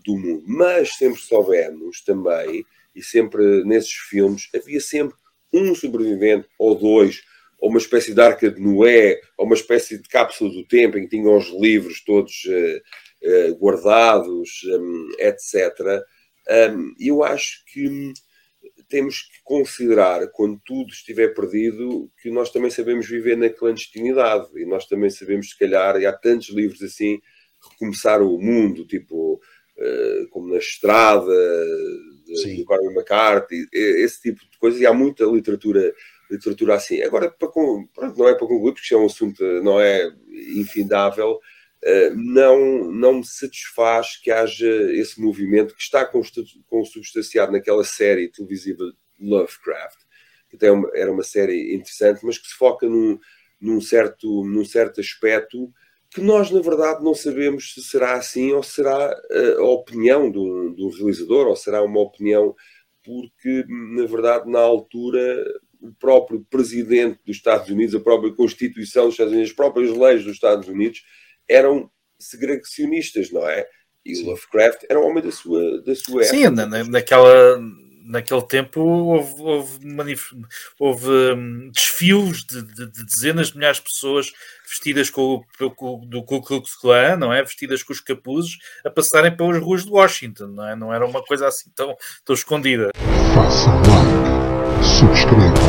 do mundo. Mas sempre soubemos também, e sempre nesses filmes, havia sempre um sobrevivente ou dois, ou uma espécie de arca de Noé, ou uma espécie de cápsula do tempo em que tinham os livros todos uh, uh, guardados, um, etc. Um, eu acho que temos que considerar, quando tudo estiver perdido, que nós também sabemos viver na clandestinidade. E nós também sabemos, se calhar, e há tantos livros assim, recomeçar o mundo, tipo, uh, como na estrada, de, de Cormac McCarthy, esse tipo de coisas, e há muita literatura literatura assim. Agora, para, pronto, não é para concluir, porque é um assunto não é infindável, eh, não, não me satisfaz que haja esse movimento que está consubstanciado naquela série televisiva Lovecraft, que até é era uma série interessante, mas que se foca num, num, certo, num certo aspecto que nós, na verdade, não sabemos se será assim ou será eh, a opinião do, do realizador, ou será uma opinião porque, na verdade, na altura, o próprio presidente dos Estados Unidos, a própria Constituição dos Estados Unidos, as próprias leis dos Estados Unidos eram segregacionistas, não é? E o Lovecraft era um homem da sua, da sua Sim, época. Na, naquela, naquele tempo houve, houve, manif... houve um, desfios de, de, de, dezenas de milhares de pessoas vestidas com o, com, do Ku Klux Klan, não é? Vestidas com os capuzes a passarem pelas ruas de Washington, não é? Não era uma coisa assim tão, tão escondida. Façam like, subscrevam,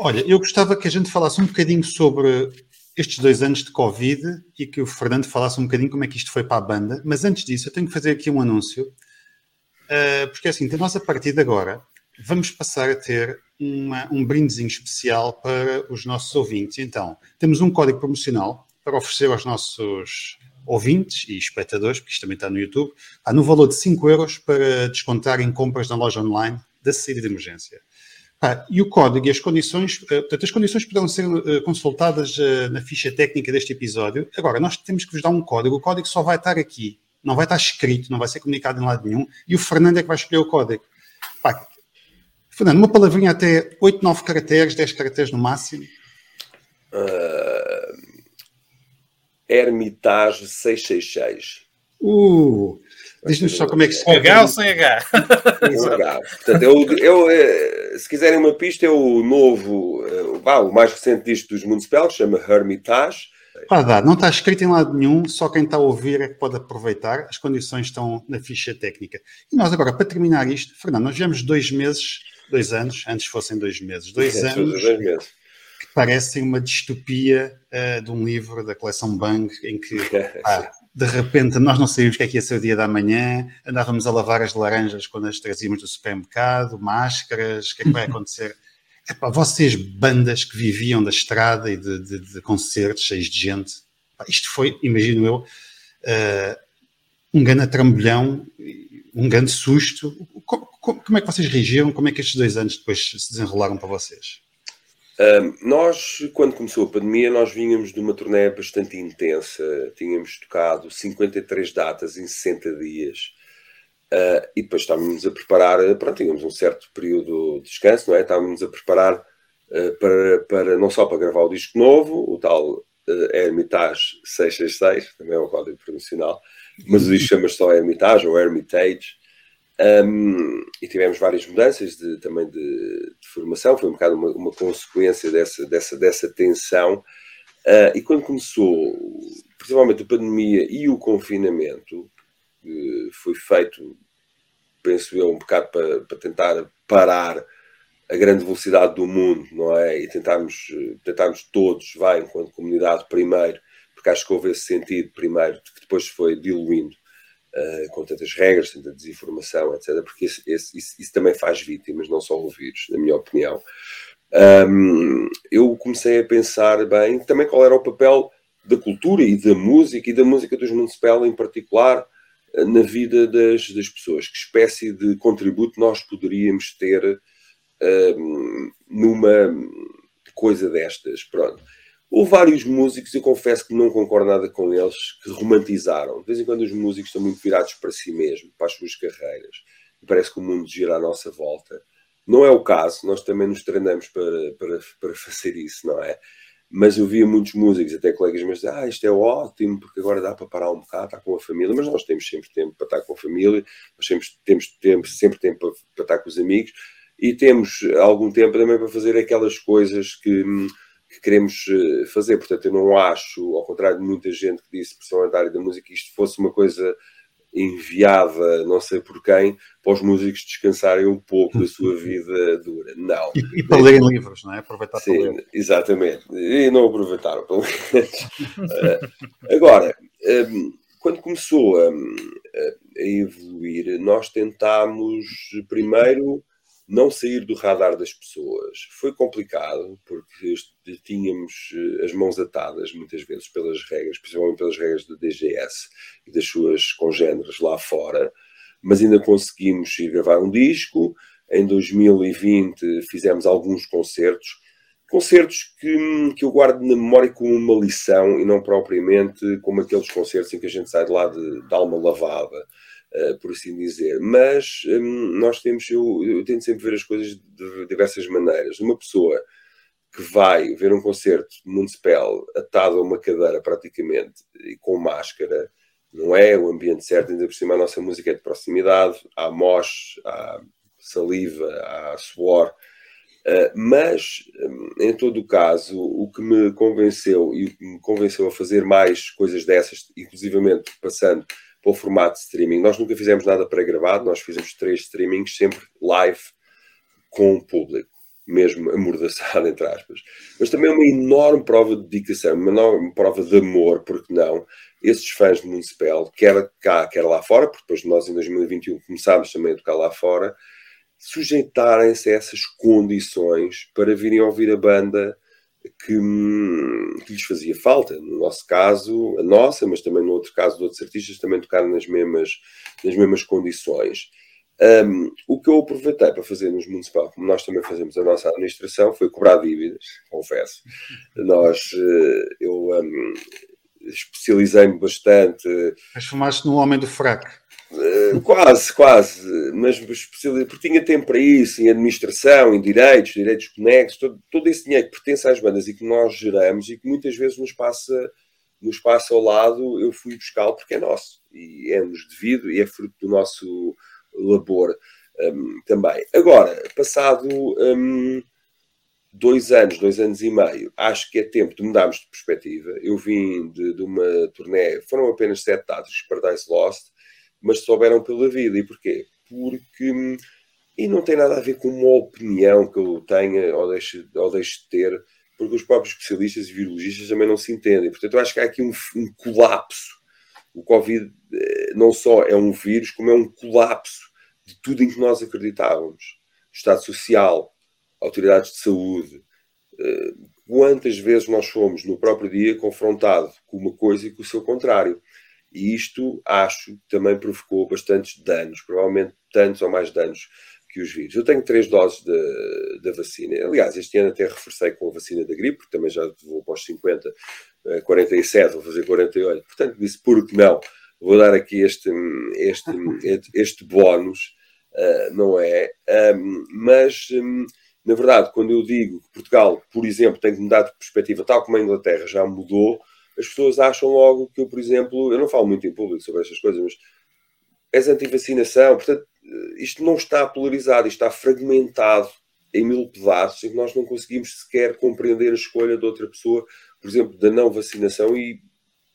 Olha, eu gostava que a gente falasse um bocadinho sobre estes dois anos de Covid e que o Fernando falasse um bocadinho como é que isto foi para a banda. Mas antes disso, eu tenho que fazer aqui um anúncio, uh, porque é assim, nós a partir de agora vamos passar a ter uma, um brindezinho especial para os nossos ouvintes. Então, temos um código promocional para oferecer aos nossos ouvintes e espectadores, porque isto também está no YouTube, há no valor de 5 euros para descontar em compras na loja online da saída de emergência. Ah, e o código e as condições, eh, portanto, as condições poderão ser eh, consultadas eh, na ficha técnica deste episódio. Agora, nós temos que vos dar um código. O código só vai estar aqui, não vai estar escrito, não vai ser comunicado em lado nenhum. E o Fernando é que vai escolher o código. Pá, Fernando, uma palavrinha até 8, 9 caracteres, 10 caracteres no máximo. Uh, Hermitage 666. Uh, Diz-nos só como é que se. Com H ou sem H? Com H. Portanto, eu, eu, eh, se quiserem uma pista, é o novo, eh, o mais recente disco dos Municipal, chama Hermitage. Pá, dá, não está escrito em lado nenhum, só quem está a ouvir é que pode aproveitar. As condições estão na ficha técnica. E nós agora, para terminar isto, Fernando, nós vivemos dois meses, dois anos, antes fossem dois meses, dois é, anos. Dois meses que parecem uma distopia uh, de um livro da coleção Bang, em que <laughs> ah, de repente nós não sabíamos o que é que ia ser o dia da manhã, andávamos a lavar as laranjas quando as trazíamos do supermercado, máscaras, o que é que vai acontecer? <laughs> Epá, vocês, bandas que viviam da estrada e de, de, de concertos cheios de gente, isto foi, imagino eu, uh, um grande trambolhão, um grande susto. Como, como, é que vocês reagiram? Como é que estes dois anos depois se desenrolaram para vocês? Nós, quando começou a pandemia, nós vínhamos de uma turnê bastante intensa. Tínhamos tocado 53 datas em 60 dias. Uh, e depois estávamos a preparar, pronto, tínhamos um certo período de descanso, não é? Estávamos a preparar uh, para, para, não só para gravar o disco novo, o tal uh, Hermitage 666, também é um código promocional, mas o disco chama-se só Hermitage ou Hermitage, um, e tivemos várias mudanças de, também de, de, formação, foi um bocado uma, uma consequência dessa, dessa, dessa tensão. Uh, e quando começou, principalmente a pandemia e o confinamento, que foi feito, penso eu, um bocado para, para tentar parar a grande velocidade do mundo, não é? E tentarmos, tentarmos todos, vai, enquanto comunidade, primeiro, porque acho que houve esse sentido primeiro, que depois foi diluindo uh, com tantas regras, tanta desinformação, etc. Porque isso, isso, isso, também faz vítimas, não só ouvidos, na minha opinião. Um, eu comecei a pensar bem também qual era o papel da cultura e da música, e da música dos Municipal em particular, na vida das, das pessoas. Que espécie de contributo nós poderíamos ter um, numa coisa destas? Pronto. Houve vários músicos, eu confesso que não concordo nada com eles, que romantizaram. De vez em quando os músicos estão muito virados para si mesmo, para as suas carreiras. E parece que o mundo gira à nossa volta. Não é o caso, nós também nos treinamos para, para, para fazer isso, não é? Mas eu via muitos músicos, até colegas meus, dizer, ah, isto é ótimo, porque agora dá para parar um bocado, estar com a família, mas nós temos sempre tempo para estar com a família, nós sempre temos tempo, sempre tempo para, para estar com os amigos, e temos algum tempo também para fazer aquelas coisas que que queremos eh, fazer. Portanto, eu não acho, ao contrário de muita gente que disse, principalmente da área da música, que isto fosse uma coisa enviada, não sei por quem, para os músicos descansarem um pouco da sua <laughs> vida dura. Não. E, e para lerem livros, não é? Aproveitar Sim, para ler. Exatamente. E não aproveitaram, pelo menos. Eh, agora, ehm, quando começou a, a evoluir, nós tentámos primeiro não sair do radar das pessoas. Foi complicado, porque tínhamos eh, as mãos atadas muitas vezes pelas regras, principalmente pelas regras do DGS e das suas congêneres lá fora, mas ainda conseguimos ir gravar um disco. Em 2020 fizemos alguns concertos, concertos que, que eu guardo na memória como uma lição e não propriamente como aqueles concertos em que a gente sai de lá de, de alma lavada. Uh, por assim dizer. Mas um, nós temos, eu, eu, tento sempre ver as coisas de diversas maneiras. Uma pessoa que vai ver um concerto Municipal atado a uma cadeira praticamente e com máscara, não é o ambiente certo, ainda por cima a nossa música é de proximidade, há mosh, há saliva, há suor. Uh, mas, um, em todo o caso, o que me convenceu e o que me convenceu a fazer mais coisas dessas, inclusivamente passando para o formato de streaming. Nós nunca fizemos nada pré-gravado, nós fizemos três streamings, sempre live com o público, mesmo amordaçado, entre aspas. Mas também é uma enorme prova de dedicação, uma enorme prova de amor, porque não, esses fãs de Municipal, quer cá, quer lá fora, porque depois nós em 2021 começámos também a tocar lá fora, sujeitarem-se a essas condições para virem ouvir a banda que, que, lhes fazia falta. No nosso caso, a nossa, mas também no outro caso de outros artistas, também tocaram nas mesmas, nas mesmas condições. Um, o que eu aproveitei para fazer nos municipais, como nós também fazemos a nossa administração, foi cobrar dívidas, confesso. Nós, eh, eu um, especializei-me bastante. Transformaste no homem do fraco. Uh, quase, quase, mas porque tinha tempo para isso, em administração, em direitos, direitos conexos, todo, todo esse dinheiro que pertence às bandas e que nós geramos e que muitas vezes nos passa, nos passa ao lado, eu fui buscá-lo porque é nosso e é-nos devido e é fruto do nosso labor um, também. Agora, passado um, dois anos, dois anos e meio, acho que é tempo de mudarmos de perspectiva. Eu vim de, de uma turnê, foram apenas sete datas, Paradise Lost mas souberam pela vida. E porquê? Porque. E não tem nada a ver com uma opinião que eu tenha ou deixe, ou deixe de ter, porque os próprios especialistas e virologistas também não se entendem. Portanto, eu acho que há aqui um, um colapso. O Covid eh, não só é um vírus, como é um colapso de tudo em que nós acreditávamos. Estado social, autoridades de saúde. Eh, quantas vezes nós fomos no próprio dia confrontado com uma coisa e com o seu contrário? E isto, acho, também provocou bastantes danos, provavelmente tantos ou mais danos que os vírus. Eu tenho três doses da vacina. Aliás, este ano até reforcei com a vacina da gripe, porque também já vou para os 50, 47, vou fazer 48. Portanto, disse, por que não? Vou dar aqui este, este, este bónus, uh, não é? Um, mas, um, na verdade, quando eu digo que Portugal, por exemplo, tem que mudar de perspectiva, tal como a Inglaterra já mudou, as pessoas acham logo que eu, por exemplo, eu não falo muito em público sobre estas coisas, mas és anti-vacinação, portanto, isto não está polarizado, isto está fragmentado em mil pedaços que nós não conseguimos sequer compreender a escolha de outra pessoa, por exemplo, da não vacinação e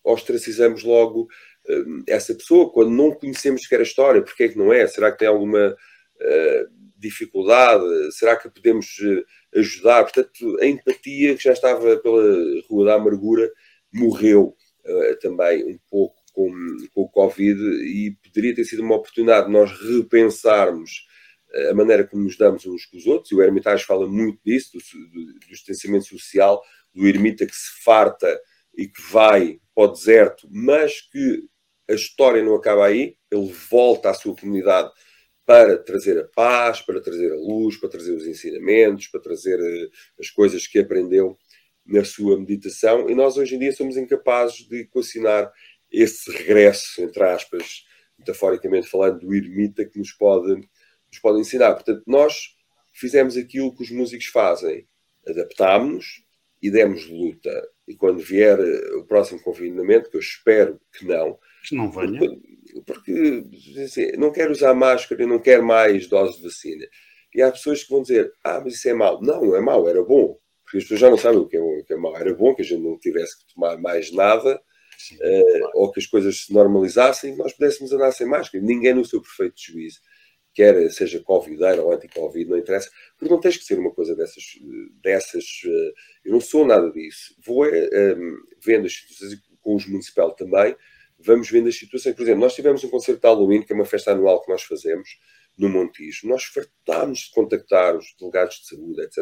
ostracizamos logo uh, essa pessoa quando não conhecemos sequer a história, porque é que não é? Será que tem alguma uh, dificuldade? Será que podemos uh, ajudar? Portanto, a empatia que já estava pela rua da amargura morreu uh, também um pouco com, com o Covid e poderia ter sido uma oportunidade de nós repensarmos eh, a maneira como nos damos uns com os outros, e o Hermitage fala muito disso, do, do, do distanciamento social, do ermita que se farta e que vai para o deserto, mas que a história não acaba aí, ele volta à sua comunidade para trazer a paz, para trazer a luz, para trazer os ensinamentos, para trazer eh, as coisas que aprendeu na sua meditação, e nós hoje em dia somos incapazes de equacionar esse regresso, entre aspas, metaforicamente falando, do ermita que nos pode, nos pode ensinar. Portanto, nós fizemos aquilo que os músicos fazem, adaptámos-nos e demos luta. E quando vier eh, o próximo confinamento, que eu espero que não, que não venha. Porque, porque assim, não quero usar máscara, não quero mais doses de vacina. E há pessoas que vão dizer: Ah, mas isso é mau. Não, não é mau, era bom. Porque as pessoas já não sabem o que é, o que é mau. Era bom que a gente não tivesse que tomar mais nada, Sim, uh, claro. ou que as coisas se normalizassem e nós pudéssemos andar sem máscara. Ninguém no seu perfeito juízo quer seja Covid ou anti-Covid, não interessa, porque não tens que ser uma coisa dessas. dessas uh, eu não sou nada disso. Vou uh, vendo as situações com os municipais também, vamos vendo as situações. Por exemplo, nós tivemos um concerto de Halloween, que é uma festa anual que nós fazemos no Montijo. Nós fartámos de contactar os delegados de saúde, etc.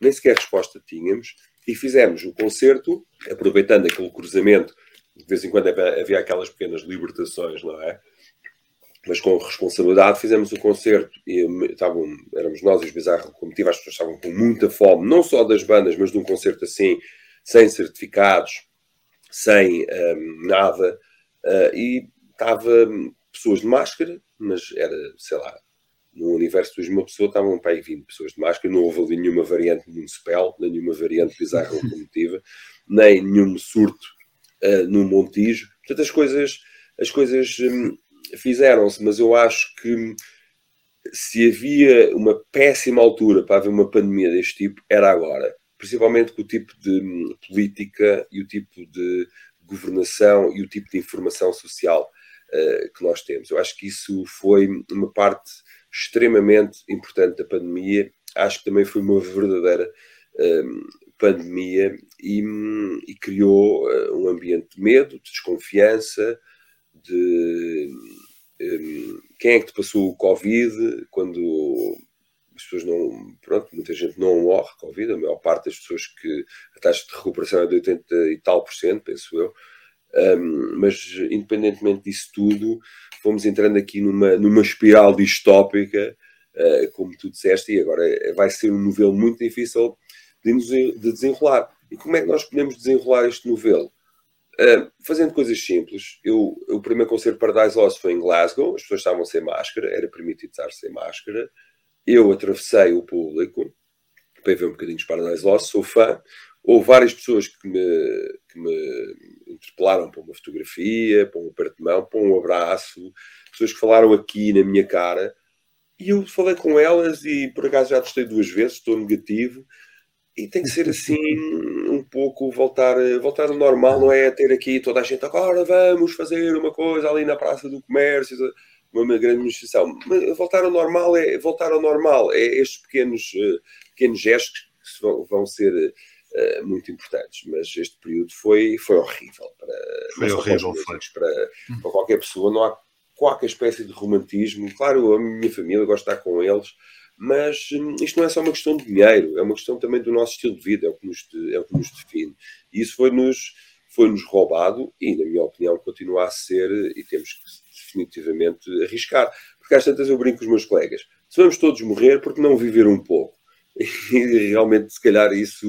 Nem sequer resposta tínhamos e fizemos o concerto, aproveitando aquele cruzamento. De vez em quando havia aquelas pequenas libertações, não é? Mas com responsabilidade fizemos o concerto e estavam, éramos nós e os Bizarro Comitiva, as pessoas estavam com muita fome, não só das bandas, mas de um concerto assim, sem certificados, sem um, nada Uh, e estava pessoas de máscara, mas era, sei lá, no universo de uma pessoa estavam para aí 20 pessoas de máscara, não houve ali nenhuma variante municipal, nem nenhuma variante bizarra locomotiva, nem nenhum surto uh, no Montijo. Portanto, as coisas, as coisas um, fizeram-se, mas eu acho que se havia uma péssima altura para haver uma pandemia deste tipo, era agora. Principalmente com o tipo de um, política e o tipo de governação e o tipo de informação social uh, que nós temos. Eu acho que isso foi uma parte extremamente importante da pandemia. Acho que também foi uma verdadeira uh, pandemia e, e criou uh, um ambiente de medo, de desconfiança, de um, quem é que te passou o Covid quando as pessoas não, pronto, muita gente não morre Covid, a maior parte das pessoas que a taxa de recuperação é de 80 e tal por cento, penso eu. Um, mas independentemente disso tudo, fomos entrando aqui numa, numa espiral distópica, uh, como tu disseste, e agora vai ser um novelo muito difícil de, de desenrolar. E como é que nós podemos desenrolar este novelo? Uh, fazendo coisas simples. Eu, o primeiro concerto Paradise Lost foi em Glasgow, as pessoas estavam sem máscara, era permitido estar sem máscara eu atravessei o público para ver um bocadinho de Paradise Lost, sou fã. Houve várias pessoas que me, que me interpelaram para uma fotografia, para um aperto de mão, para um abraço, pessoas que falaram aqui na minha cara. E eu falei com elas e por acaso já testei duas vezes, estou negativo. E tem que ser assim, um pouco voltar, voltar ao normal, não é ter aqui toda a gente agora vamos fazer uma coisa ali na Praça do Comércio uma grande. Mas voltar ao normal é voltar ao normal, é estes pequenos, uh, pequenos gestos que vão ser uh, muito importantes. Mas este período foi, foi horrível para, foi horrível, para, para, para qualquer pessoa. Não há qualquer espécie de romantismo. Claro, a minha família gosta de estar com eles, mas hum, isto não é só uma questão de dinheiro, é uma questão também do nosso estilo de vida, é o que nos, é o que nos define. E isso foi-nos foi-nos roubado e, na minha opinião, continua a ser, e temos que definitivamente arriscar. Porque às tantas eu brinco com os meus colegas. Se vamos todos morrer, porque não viver um pouco? <laughs> E realmente, se calhar, isso,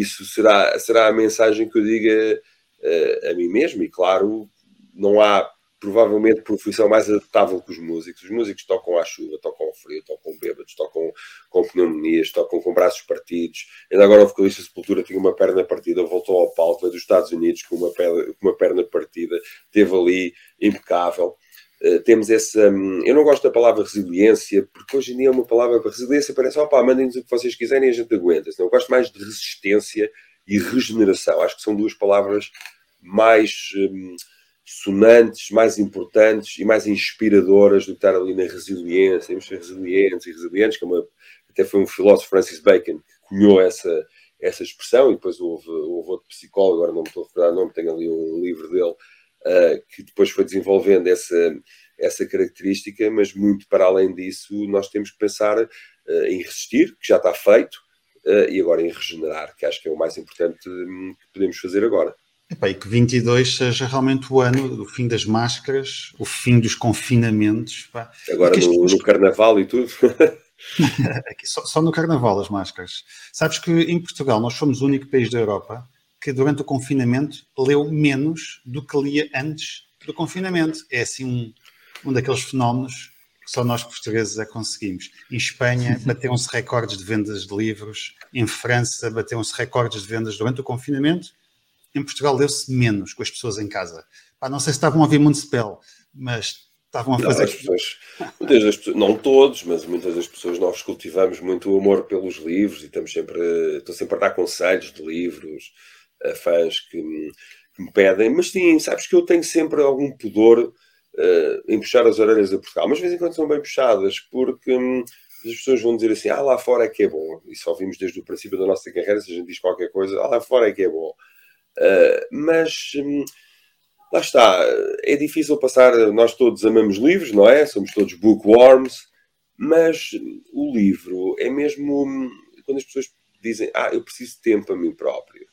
isso será, será a mensagem que eu diga uh, a mim mesmo. E claro, não há provavelmente profissão mais adaptável que os músicos. Os músicos tocam à chuva, tocam ao frio, tocam bêbados, tocam com pneumonias, tocam com braços partidos. Ainda agora o vocalista Sepultura tinha uma perna partida, voltou ao palco, veio dos Estados Unidos com uma perna, com uma perna partida, teve ali impecável. Uh, temos essa. Um, eu não gosto da palavra resiliência, porque hoje em dia é uma palavra resiliência parece, opá, mandem-nos o que vocês quiserem e a gente aguenta. Eu gosto mais de resistência e regeneração. Acho que são duas palavras mais. Um, sonantes, mais importantes e mais inspiradoras do que estar ali na resiliência. Temos ser resilientes e resilientes, que é uma, até foi um filósofo, Francis Bacon, que cunhou essa, essa expressão, e depois houve, houve outro psicólogo, agora não me estou a recordar o nome, tenho ali um livro dele, que depois foi desenvolvendo essa, essa característica, mas muito para além disso, nós temos que pensar uh, em resistir, que já está feito, uh, e agora em regenerar, que acho que é o mais importante um, que podemos fazer agora. Epá, e que 22 seja realmente o ano do fim das máscaras, o fim dos confinamentos. Pá. Agora no, no, carnaval e tudo. <laughs> <laughs> Aqui, só, só, no carnaval as máscaras. Sabes que em Portugal nós fomos o único país da Europa que durante o confinamento leu menos do que lia antes do confinamento. É assim um, um daqueles fenómenos que só nós portugueses a conseguimos. Em Espanha <laughs> bateram-se recordes de vendas de livros, em França bateram-se recordes de vendas durante o confinamento, em Portugal leu-se menos com as pessoas em casa. Pá, não sei se estavam a ouvir Municipal, mas estavam a fazer. Não, as pessoas, muitas das pessoas, não todos, mas muitas das pessoas nós cultivamos muito o amor pelos livros e estamos sempre, estou sempre a dar conselhos de livros fãs que me, que me pedem, mas sim, sabes que eu tenho sempre algum pudor uh, em puxar as orelhas a Portugal, mas de vez em quando são bem puxadas, porque hum, as pessoas vão dizer assim, ah, lá fora é que é bom, e só vimos desde o princípio da nossa carreira, se a gente diz qualquer coisa, ah, lá fora é que é bom. Uh, mas hum, lá está, é difícil passar, nós todos amamos livros, não é? Somos todos bookworms, mas o livro é mesmo hum, quando as pessoas dizem, ah, eu preciso de tempo a mim próprio.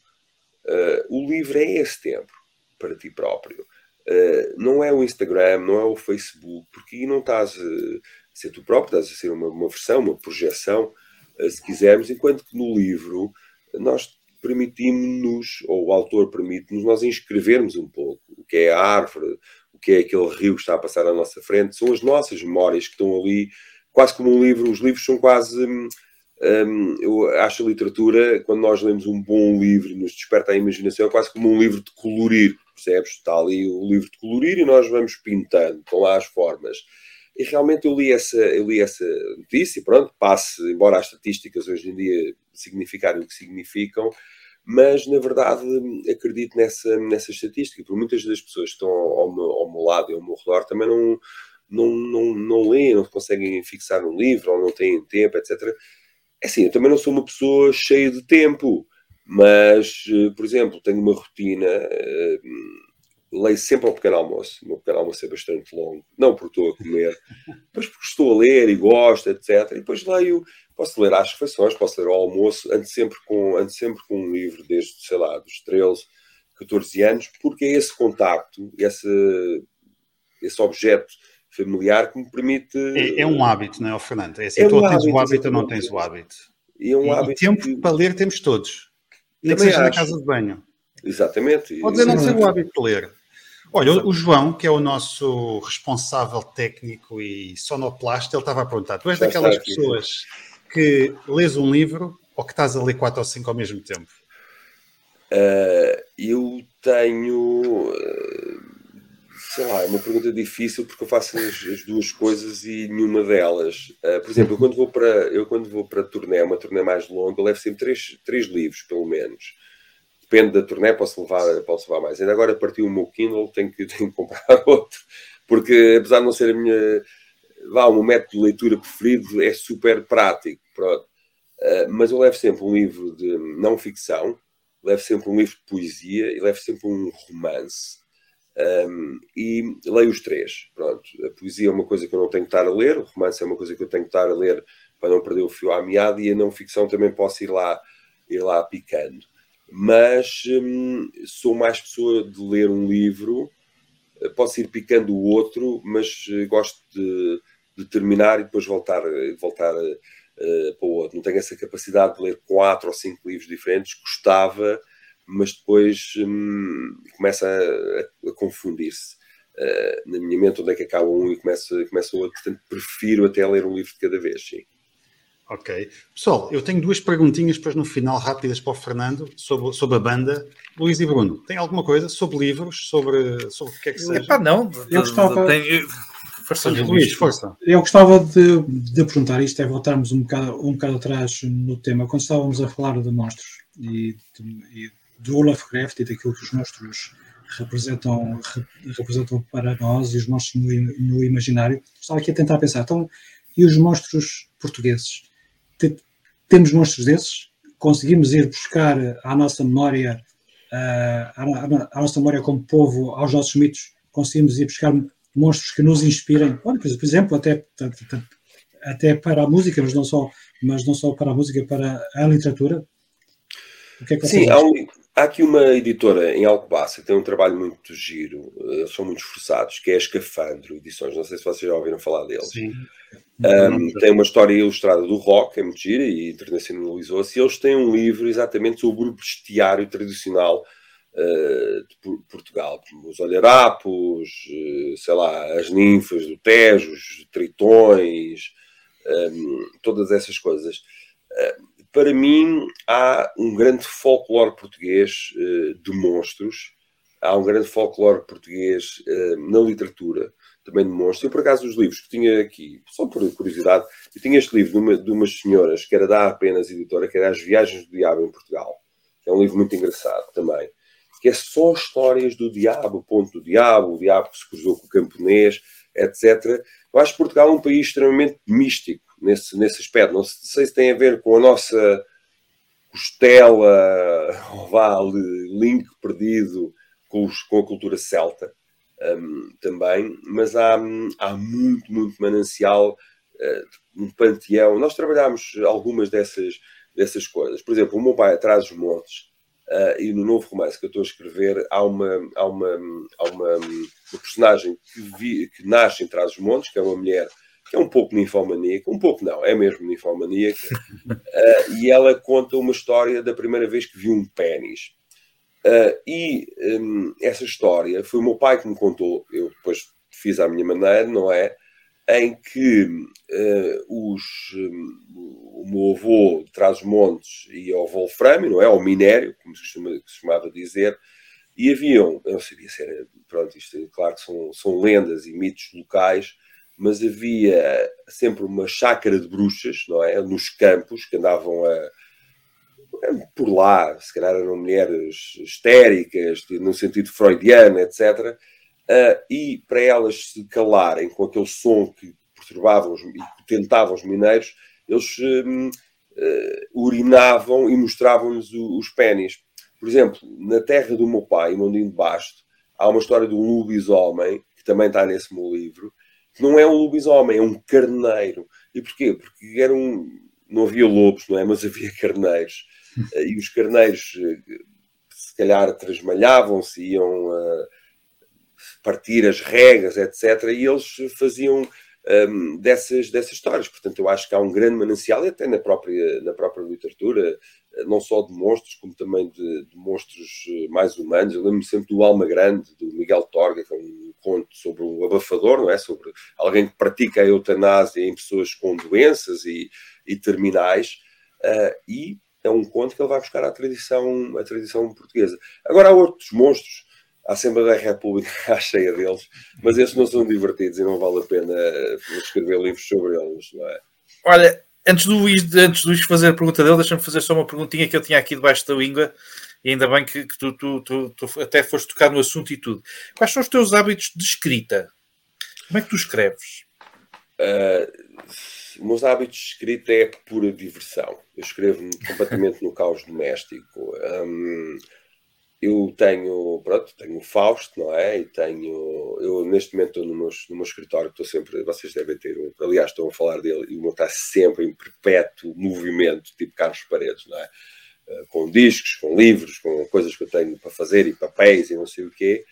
Uh, o livro é esse tempo para ti próprio. Uh, não é o Instagram, não é o Facebook, porque aí não estás a ser tu próprio, estás a ser uma, uma versão, uma projeção, uh, se quisermos, enquanto que no livro nós permitimos-nos, ou o autor permite-nos, nós inscrevermos um pouco o que é a árvore, o que é aquele rio que está a passar à nossa frente, são as nossas memórias que estão ali, quase como um livro, os livros são quase. Hum, um, eu acho a literatura, quando nós lemos um bom livro, nos desperta a imaginação, é quase como um livro de colorir, percebes? Está ali o livro de colorir e nós vamos pintando, estão lá as formas. E realmente eu li essa, eu li essa notícia e pronto, passe, embora as estatísticas hoje em dia significarem o que significam, mas na verdade acredito nessa, nessa estatística, porque muitas das pessoas que estão ao meu, ao meu lado e ao meu redor também não, não, não, não leem, não conseguem fixar um livro, ou não têm tempo, etc. É assim, eu também não sou uma pessoa cheia de tempo, mas, eh, por exemplo, tenho uma rotina, uh, leio sempre ao pequeno almoço. O meu pequeno almoço é bastante longo, não porque estou a comer, <laughs> mas porque estou a ler e gosto, etc. E depois leio, posso ler às refeições, posso ler ao almoço, ando sempre com, ando sempre com um livro desde, sei lá, dos 13, 14 anos, porque é esse contacto, esse, esse objeto familiar que me permite. É, é um hábito, não é, Fernando? É assim, é tu um tens o hábito ou não tens o hábito. E, é um e, hábito tempo que... para ler temos todos. Nem que seja acho. na casa de banho. Exatamente. Pode dizer não ser o hábito de ler. Olha, o João, que é o nosso responsável técnico e sonoplasta, ele estava a perguntar: tu és Já daquelas pessoas que lês um livro ou que estás a ler quatro ou cinco ao mesmo tempo? Uh, eu tenho. Uh, sei lá, é uma pergunta difícil porque eu faço as, as duas coisas e nenhuma delas. Uh, por exemplo, eu quando vou para eu quando vou para turnê, uma turnê mais longa, eu levo sempre três, três livros, pelo menos. Depende da turnê, posso levar, posso levar mais. Ainda agora partiu o meu Kindle, tenho que, <laughs> tenho que comprar outro, porque apesar de não ser a minha vá, o meu método de leitura preferido, é super prático. Pronto. Uh, mas eu levo sempre um livro de não ficção, levo sempre um livro de poesia e levo sempre um romance. Um, e leio os três. Pronto. A poesia é uma coisa que eu não tenho que estar a ler, o romance é uma coisa que eu tenho que estar a ler para não perder o fio à meada, e a não ficção também posso ir lá, ir lá picando. Mas hum, sou mais pessoa de ler um livro, eh, posso ir picando o outro, mas eh, gosto de, de terminar e depois voltar, voltar uh, para o outro. Não tenho essa capacidade de ler quatro ou cinco livros diferentes, gostava mas depois hum, começa a, a confundir-se. Uh, na minha mente, onde é que acaba um e começa, começa o outro. Portanto, prefiro até ler um livro de cada vez, sim. Ok. Pessoal, eu tenho duas perguntinhas depois no final, rápidas para o Fernando, sobre, sobre a banda. Luís e Bruno, tem alguma coisa sobre livros, sobre, sobre o que é que seja? Epá, não. Eu gostava... Tem... Força, Luís, força. Eu gostava de, de perguntar, isto é voltarmos um bocado, um bocado atrás no tema, quando estávamos a falar de monstros e, e do Lovecraft e daquilo que os monstros representam, representam para nós e os monstros no, no imaginário. Estava aqui a tentar pensar, então, e os monstros portugueses? Temos monstros desses? Conseguimos ir buscar à nossa memória à, à, nossa memória como povo, aos nossos mitos, conseguimos ir buscar monstros que nos inspirem. Olha, por exemplo, até, até para a música, mas não só, mas não só para a música, para a literatura. O que é que Sim, há, um, há, aqui uma editora em Alcobaça que tem um trabalho muito giro, eles são muito esforçados, que é a Escafandro Edições. Não sei se vocês já ouviram falar deles. Sim. Um, tem uma história ilustrada do rock, é muito gira e internacionalizou-se. Eles têm um livro exatamente sobre o bestiário tradicional uh, de Portugal. Os olharapos, uh, sei lá, as ninfas do Tejo, os tritões, um, todas essas coisas. Uh, para mim, há um grande folclore português de monstros, há um grande folclore português na literatura também demonstra. Eu, por acaso, os livros que tinha aqui, só por curiosidade, eu tinha este livro de, uma, de umas senhoras, que era da Apenas Editora, que era As Viagens do Diabo em Portugal, é um livro muito engraçado também, que é só histórias do diabo, o ponto do diabo, o diabo que se cruzou com o camponês, etc. Eu acho que Portugal é um país extremamente místico nesse, nesse aspecto. Não sei se tem a ver com a nossa costela, <laughs> vá, link perdido com, os, com a cultura celta um, também, mas há, há muito, muito manancial, uh, um panteão. Nós trabalhámos algumas dessas, dessas coisas. Por exemplo, o meu pai atrás dos montes, uh, e no novo romance que eu estou a escrever, há uma, há uma, há uma, uma personagem que, vi, que nasce em trás dos montes, que é uma mulher que é um pouco ninfomaníaca, um pouco não, é mesmo ninfomaníaca, uh, <laughs> e ela conta uma história da primeira vez que viu um pênis. Uh, e um, essa história foi o meu pai que me contou, eu depois fiz à minha maneira, não é? Em que uh, os, um, o meu avô de Trás-os-Montes ia ao Wolframio, não é? Ao minério, como se, costuma, chamava dizer, e haviam, eu não sabia se era, pronto, isto é claro que são, são lendas e mitos locais, mas havia sempre uma chácara de bruxas, não é? Nos campos que andavam a por lá, se calhar eram mulheres histéricas, no sentido freudiano, etc. Ah, e para elas se calarem com aquele som que perturbavam e tentavam os mineiros, eles uh, urinavam e mostravam-lhes os pênis. Por exemplo, na terra do meu pai, em Mondinho de Basto, há uma história de um lobisomem, que também está nesse meu livro, não é um lobisomem, é um carneiro. E porquê? Porque era um, não havia lobos, não é? Mas havia <laughs> carneiros. Eh, e os carneiros eh, se calhar trasmalhavam-se, iam uh, partir as regas, etc. E eles faziam um, ehm, dessas, dessas histórias. Portanto, eu acho que há um grande manancial, e até na própria, na própria literatura, não só de monstros, como também de, de monstros mais humanos. Eu lembro-me sempre do Alma Grande, do Miguel Torga, que é um conto sobre um abafador, não é? Sobre alguém que pratica a eutanásia em pessoas com doenças e, e terminais. Uh, e é um conto que ele vai buscar a tradição, a tradição portuguesa. Agora há outros monstros, a Assembleia da República <laughs> está cheia deles, mas esses não são divertidos e não vale a pena escrever livros sobre eles, não é? Olha, antes do Luís, antes do Luís fazer a pergunta dele, deixa-me fazer só uma perguntinha que eu tinha aqui debaixo da língua, e ainda bem que, que tu, tu, tu, tu, até foste tocar no assunto e tudo. Quais são os teus hábitos de escrita? Como é que tu escreves? Uh, meus hábitos de escrita é pura diversão. Eu escrevo completamente no caos doméstico. Um, eu tenho, pronto, tenho o Fausto, não é? E tenho, eu neste momento estou no meu, no meu escritório, estou sempre, vocês devem ter, aliás, estão a falar dele, e o meu está sempre em perpétuo movimento, tipo Carlos Paredes, não é? Uh, com discos, com livros, com coisas que eu tenho para fazer e papéis e não sei o quê.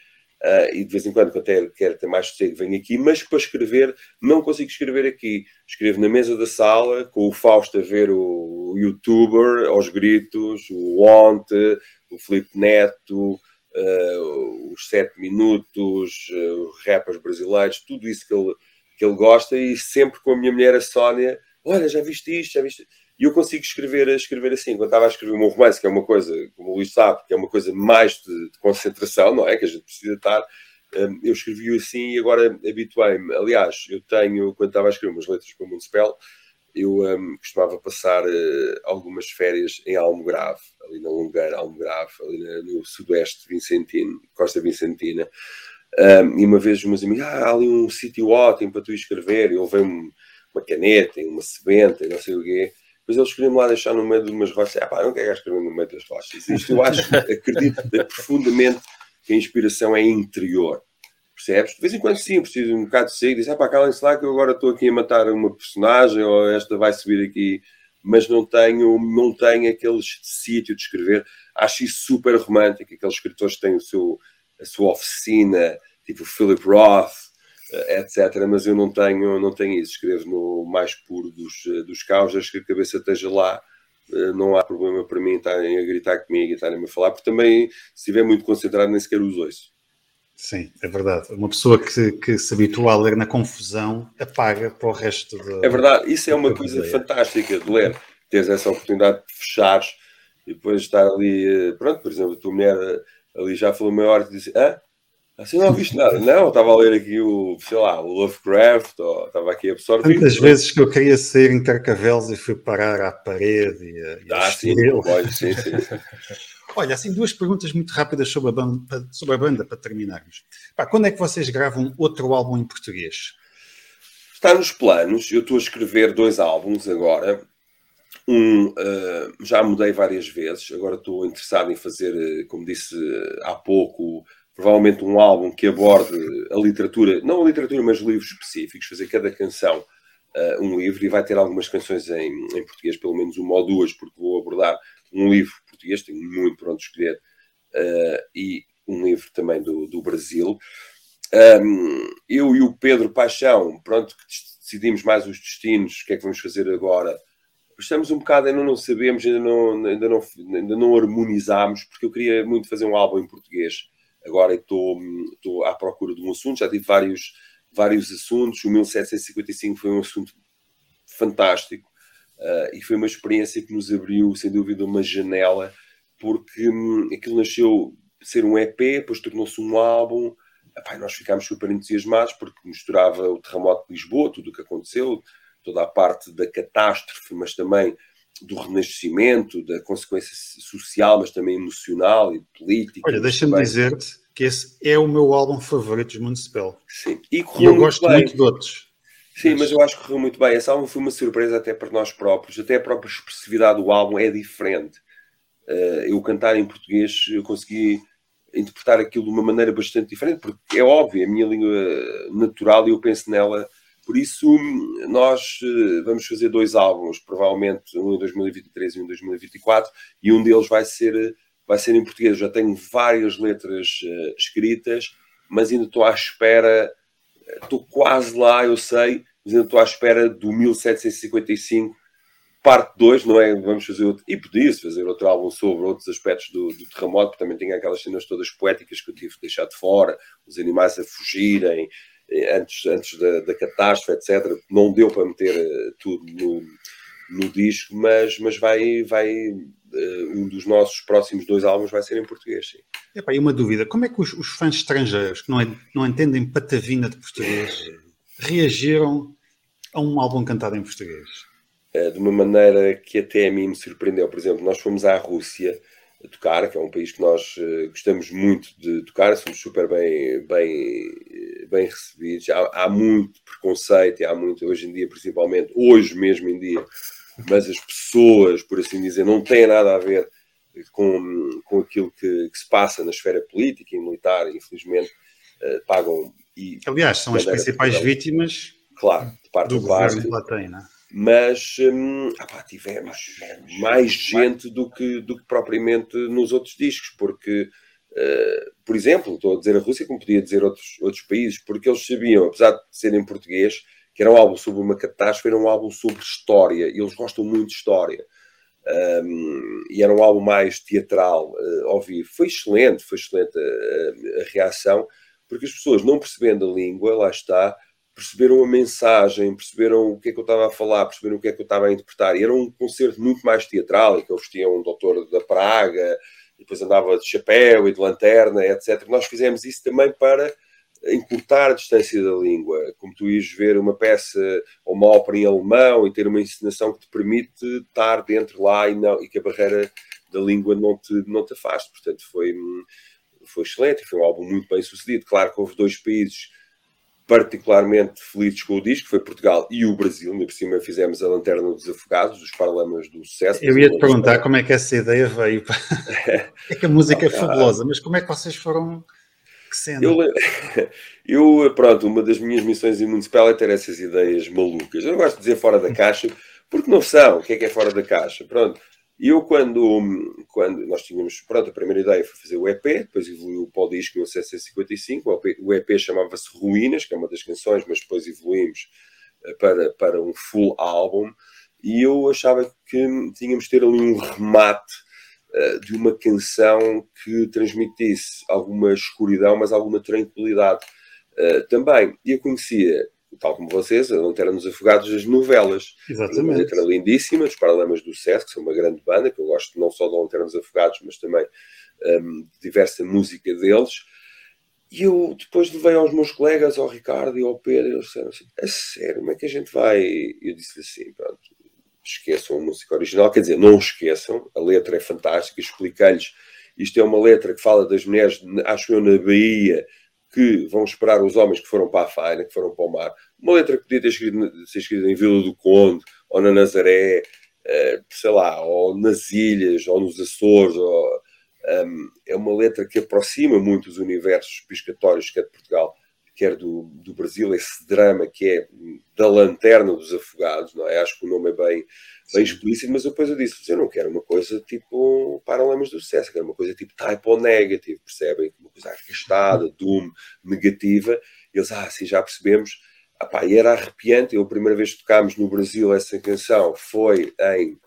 Uh, e de vez em quando, quando eu quero ter mais sossego, venho aqui, mas para escrever, não consigo escrever aqui. Escrevo na mesa da sala, com o Fausto a ver o, youtuber aos gritos, o Onte, o Felipe Neto, uh, os 7 minutos, uh, rappers brasileiros, tudo isso que ele, que ele gosta, e sempre com a minha mulher, a Sónia, olha, já viste isto, já viste e eu consigo escrever, escrever assim. Quando estava a escrever o meu romance, que é uma coisa, como o Luís sabe, que é uma coisa mais de, de concentração, não é? Que a gente precisa estar. Um, eu escrevi assim e agora habituei-me. Aliás, eu tenho, quando estava a escrever umas letras para o Municipal, eu um, costumava passar uh, algumas férias em Almograve, ali na Longueira, Almograve, ali na, no sudoeste Vicentino, Costa Vicentina. Um, e uma vez meus amigos, ah, há ali um sítio ótimo para tu escrever, e levei-me uma caneta, uma sebenta, não sei o quê depois eles queriam-me lá deixar no meio de umas rochas. Ah, pá, não quero escrever no meio das rochas. Isto eu acho, <laughs> acredito profundamente que a inspiração é interior. Percebes? De vez em quando sim, preciso um bocado de e dizer, ah pá, calem-se lá que eu agora estou aqui a matar uma personagem ou esta vai subir aqui, mas não tenho, não tenho aquele sítio de escrever. Acho isso super romântico, aqueles escritores que têm o seu, a sua oficina, tipo Philip Roth, eh, etc. Mas eu não tenho, não tenho isso. Escrevo no mais puro dos, eh, dos caos, acho que a cabeça esteja lá. Eh, não há problema para mim estarem a gritar comigo e estarem a falar, porque também, se estiver muito concentrado, nem sequer os ouço. Sim, é verdade. Uma pessoa que, que se habitua a ler na confusão apaga para o resto de. É verdade, isso é uma coisa fantástica de ler. Teres essa oportunidade de fechares e depois estar ali. Pronto, por exemplo, a tua mulher ali já falou meia hora e disse: Ah, Assim não viste <laughs> nada. Não, estava a ler aqui o, sei lá, o Lovecraft, ou estava aqui a absorver. Tantas vezes que eu queria sair em Carcavelos e fui parar à parede e, e ah, sim, pode, sim, sim. <laughs> Olha, assim, duas perguntas muito rápidas sobre a banda, sobre a banda para terminarmos. Pá, quando é que vocês gravam outro álbum em português? Está nos planos. Eu estou a escrever dois álbuns agora. Um, uh, já mudei várias vezes. Agora estou interessado em fazer, eh, como disse eh, há pouco, provavelmente um álbum que aborde a literatura, não a literatura, mas livros específicos, fazer cada canção uh, um livro e vai ter algumas canções em, em, português, pelo menos uma ou duas, porque vou abordar um livro português, tenho muito pronto escolher, uh, e um livro também do, do Brasil. Um, eu e o Pedro Paixão, pronto, que decidimos mais os destinos, o que é que vamos fazer agora. Estamos um bocado, ainda não sabemos, ainda não, ainda não, ainda não harmonizámos, porque eu queria muito fazer um álbum em português agora estou, estou à procura de um assunto, já tive vários, vários assuntos, o 1755 foi um assunto fantástico uh, e foi uma experiência que nos abriu, sem dúvida, uma janela, porque um, aquilo nasceu ser um EP, depois tornou-se um álbum, Epá, nós ficámos super entusiasmados porque misturava o terremoto de Lisboa, tudo o que aconteceu, toda a parte da catástrofe, mas também do renascimento, da consequência social, mas também emocional e política. Olha, deixa-me dizer-te que esse é o meu álbum favorito dos Municipal. Sim, e, e eu gosto bem. muito de outros. Sim, mas... eu acho que correu muito bem. Esse álbum foi uma surpresa até para nós próprios, até a própria expressividade do álbum é diferente. Uh, eu cantar em português, eu consegui interpretar aquilo de uma maneira bastante diferente, porque é óbvio, é a minha língua natural e eu penso nela por isso, nós eh, vamos fazer dois álbuns, provavelmente um em 2023 e um em 2024, e um deles vai ser, vai ser em português. Já tenho várias letras uh, escritas, mas ainda estou à espera, estou quase lá, eu sei, estou à espera do 1755, parte 2, não é? Vamos fazer outro, e podia-se fazer outro álbum sobre outros aspectos do, do terremoto, porque também tem aquelas cenas todas poéticas que eu tive de deixar de fora, os animais a fugirem, antes, antes da, da catástrofe, etc. Não deu para meter uh, tudo no, no disco, mas, mas vai, vai uh, um dos nossos próximos dois álbuns vai ser em português. Sim. Epá, e uma dúvida: como é que os, os fãs estrangeiros que não, é, não entendem patavina de português reagiram a um álbum cantado em português? Uh, de uma maneira que até a mim me surpreendeu. Por exemplo, nós fomos à Rússia a tocar, que é um país que nós uh, gostamos muito de tocar, somos super bem, bem, bem recebidos. Há, há, muito preconceito, e há muito, hoje em dia, principalmente, hoje mesmo em dia, mas as pessoas, por assim dizer, não têm nada a ver com, com aquilo que, que se passa na esfera política e militar, infelizmente, pagam. E, Aliás, são as principais vítimas claro, de parte do que lá tem, não é? mas hum, ah tivemos mais gente do que, do que propriamente nos outros discos, porque, uh, por exemplo, estou a dizer a Rússia, como podia dizer outros, outros países, porque eles sabiam, apesar de ser em português, que era um álbum sobre uma catástrofe, era um álbum sobre história, e eles gostam muito de história. Um, e era um álbum mais teatral uh, ao vivo. Foi excelente, foi excelente a, a reação, porque as pessoas, não percebendo a língua, lá está, perceberam a mensagem, perceberam o que é que eu estava a falar, perceberam o que é que eu estava a interpretar. E era um concerto muito mais teatral, em que eu vestia um doutor da Praga, e depois andava de chapéu e de lanterna, etc. Nós fizemos isso também para encurtar a distância da língua, como tu ias ver uma peça ou uma ópera em alemão e ter uma encenação que te permite estar dentro lá e, não, e que a barreira da língua não te, não te afaste. Portanto, foi, foi excelente, foi um álbum muito bem sucedido. Claro que houve dois países particularmente felizes com o disco, foi Portugal e o Brasil. Ainda por cima fizemos a Lanterna dos Afogados, dos Paralamas do Sucesso. Eu ia te perguntar como é que essa ideia veio. <laughs> é que a música é fabulosa, mas como é que vocês foram eu, <laughs> eu, pronto, uma das minhas missões em municipal é ter essas ideias malucas. Eu não gosto de dizer fora da caixa, porque não são. O que é que é fora da caixa? Pronto. Eu, quando, quando nós tínhamos, pronto, a primeira ideia foi fazer o EP, depois evoluiu para o disco no CC55, o EP, o EP chamava-se Ruínas, que é uma das canções, mas depois evoluímos eh, para, para um full álbum, e eu achava que tínhamos de ter ali um remate uh, de uma canção que transmitisse alguma escuridão, mas alguma tranquilidade uh, também. E eu conhecia tal como vocês, a Lanterna nos Afogados, as novelas. Exatamente. Uma letra lindíssima, dos Paralamas do Sucesso, que são uma grande banda, que eu gosto não só da Lanterna nos Afogados, mas também um, de diversa música deles. E eu depois levei aos meus colegas, ao Ricardo e ao Pedro, e eles disseram assim: a sério, como é que a gente vai? Eu disse assim: pronto, esqueçam a música original, quer dizer, não esqueçam, a letra é fantástica, expliquei-lhes. Isto é uma letra que fala das mulheres, acho eu, na Bahia, que vão esperar os homens que foram para a faina, que foram para o mar. Uma letra que podia ter escrito, ser escrita em Vila do Conde, ou na Nazaré, uh, sei lá, ou nas ilhas, ou nos Açores. Ou, um, ehm, é uma letra que aproxima muito os universos piscatórios, quer de Portugal, quer do, do Brasil, esse drama que é da lanterna dos afogados, não é? Acho que o nome é bem, bem explícito, mas depois eu disse: eu não quero uma coisa tipo Paralamas do Sucesso, quero uma coisa tipo type negative, percebem? Uma coisa arrastada, doom, negativa. E eles, ah, sim, já percebemos. E era arrepiante. Eu, a primeira vez que tocámos no Brasil essa canção foi em.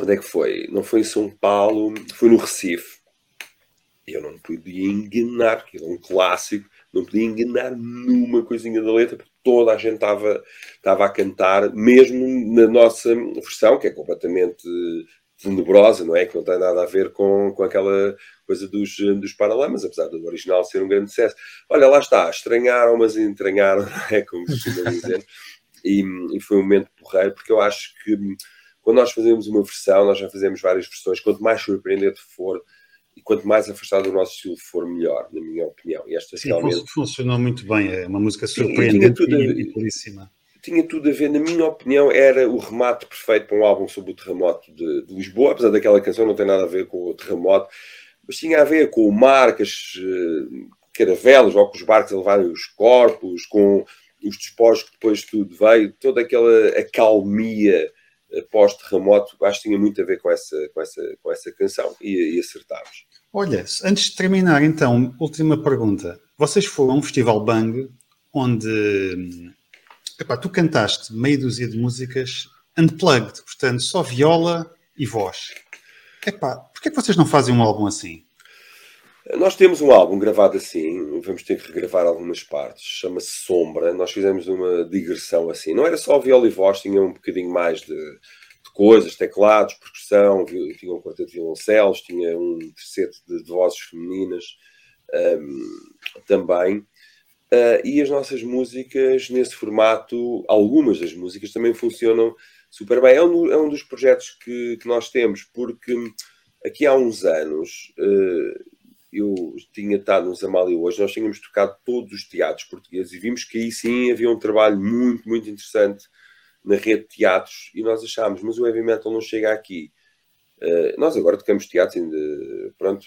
Onde é que foi? Não foi em São Paulo, foi no Recife. Eu não podia enganar, que é um clássico, não podia enganar numa coisinha da letra, porque toda a gente estava, a cantar, mesmo na nossa versão, que é completamente tenebrosa, não é? Que não tem nada a ver com, com aquela coisa dos, dos paralamas, apesar do original ser um grande sucesso. Olha, lá está, estranharam, mas entranharam, não é? Como costuma dizer. E, e, foi um momento porreiro, porque eu acho que quando nós fazemos uma versão, nós já fazemos várias versões, quanto mais surpreendente for, e quanto mais afastado do nosso estilo for, melhor, na minha opinião. E esta Sim, realmente... funcionou muito bem, é uma música surpreendente e, e puríssima. Tinha tudo a ver, na minha opinião, era o remate perfeito para um álbum sobre o terremoto de, de Lisboa, apesar daquela canção não ter nada a ver com o terremoto, mas tinha a ver com o mar, com as uh, caravelas, ou com os barcos a levarem os corpos, com os despojos que depois tudo veio, toda aquela acalmia pós-terremoto, acho que tinha muito a ver com essa, com essa, com essa canção e, e acertámos. Olha, antes de terminar, então, última pergunta. Vocês foram a um festival Bang onde epá, tu cantaste meia dúzia de músicas unplugged, portanto, só viola e voz. Epá, porquê é que vocês não fazem um álbum assim? Nós temos um álbum gravado assim, vamos ter que regravar algumas partes, chama-se Sombra. Nós fizemos uma digressão assim. Não era só viola e voz, tinha um bocadinho mais de, coisas, teclados, percussão, tinha um quarteto de violoncelos, tinha um terceto de, de vozes femininas um, também. Uh, e as nossas músicas, nesse formato, algumas das músicas também funcionam super bem. É um, é um dos projetos que, que, nós temos, porque aqui há uns anos. Uh, eu tinha estado nos Amália hoje, nós tínhamos tocado todos os teatros portugueses e vimos que aí sim havia um trabalho muito, muito interessante na rede de teatros e nós achámos, mas o heavy metal não chega aqui. Uh, nós agora tocamos teatros, ainda, pronto,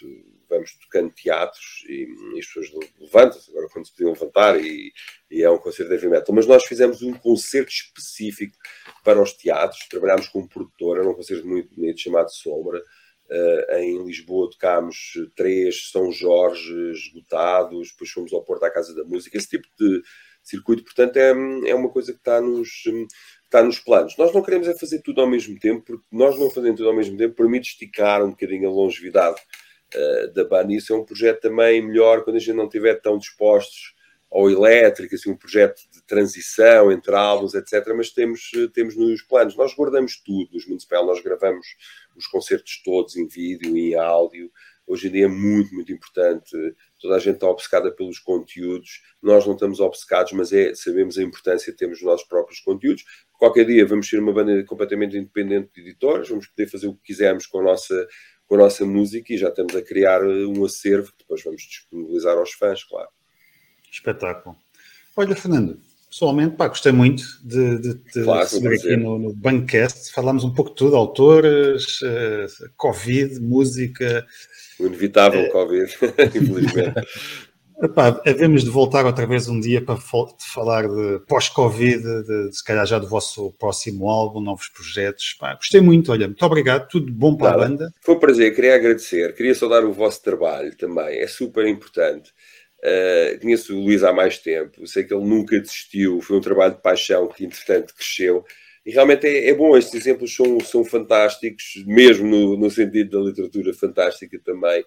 vamos tocando teatros e, e as pessoas levantam-se, agora quando se podiam levantar e, e, é um concerto de heavy metal. Mas nós fizemos um concerto específico para os teatros, trabalhámos com um produtor, era um concerto muito bonito chamado Sombra, Uh, em Lisboa tocámos três São Jorge esgotados, depois fomos ao Porto à Casa da Música, esse tipo de circuito, portanto, é, é uma coisa que está nos, está nos planos. Nós não queremos é fazer tudo ao mesmo tempo, porque nós não fazendo tudo ao mesmo tempo permite esticar um bocadinho a longevidade uh, da banda. Isso é um projeto também melhor quando a gente não estiver tão dispostos ao elétrico, assim, um projeto de transição entre álbuns, etc. Mas temos, temos nos planos. Nós guardamos tudo nos Municipal, nós gravamos os concertos todos em vídeo e em áudio. Hoje em dia é muito, muito importante. Toda a gente está obcecada pelos conteúdos. Nós não estamos obcecados, mas é, sabemos a importância de termos os nossos próprios conteúdos. Qualquer dia vamos ser uma banda completamente independente de editores, vamos poder fazer o que quisermos com a nossa, com a nossa música e já estamos a criar um acervo que depois vamos disponibilizar aos fãs, claro. Espetáculo. Olha, Fernando, pessoalmente, pá, gostei muito de, de, de claro, receber aqui no, no Bancast. Falámos um pouco de tudo, autores, uh, Covid, música. O inevitável uh, Covid, <laughs> infelizmente. <laughs> Epá, havemos de voltar outra vez um dia para falar de pós-Covid, de, de, se calhar já do vosso próximo álbum, novos projetos. Epá, gostei muito, olha, muito obrigado, tudo bom para Nada. a banda. Foi um prazer, queria agradecer, queria saudar o vosso trabalho também, é super importante. Uh, conheço o Luís há mais tempo, sei que ele nunca desistiu, foi um trabalho de paixão que entretanto cresceu. E realmente é, é bom, estes exemplos são, são fantásticos, mesmo no, no sentido da literatura fantástica também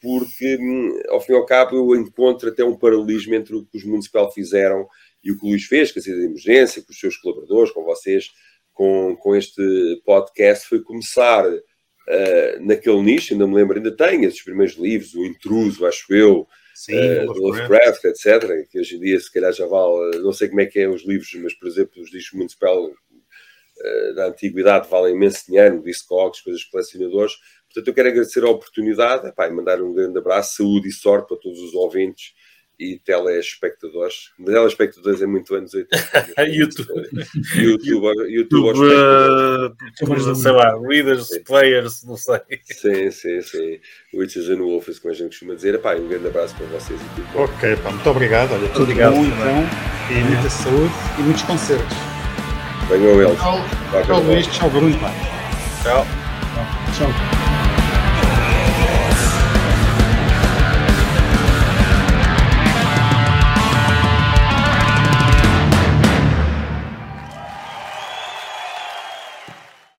porque, hum, ao fim e ao cabo, eu encontro até um paralelismo entre o que os Municipal fizeram e o que o Luís fez, com a saída de emergência, com os seus colaboradores, com vocês, com, com este podcast, foi começar uh, naquele nicho, ainda me lembro, ainda tem esses primeiros livros, O Intruso, acho eu, Sim, uh, do Lovecraft, etc., que hoje em dia se calhar já vale, não sei como é que é os livros, mas, por exemplo, os discos Municipal uh, da antiguidade valem imenso dinheiro, Discogs, coisas de colecionadores, Portanto, eu quero agradecer a oportunidade epá, e mandar um grande abraço, saúde e sorte para todos os ouvintes e telespectadores. Telespectadores é muito anos 80. <laughs> YouTube. YouTube, YouTube, uh, sei lá, readers, sim. players, não sei. Sim, sim, sim. Witches and Wolves, como a gente costuma dizer. Epá, um grande abraço para vocês. E ok, pá, muito obrigado. Olha, tudo obrigado, bom então. E muita saúde e muitos concertos. Venham eles. Tchau, tchau Luís, tchau Bruno. Tchau. Tchau.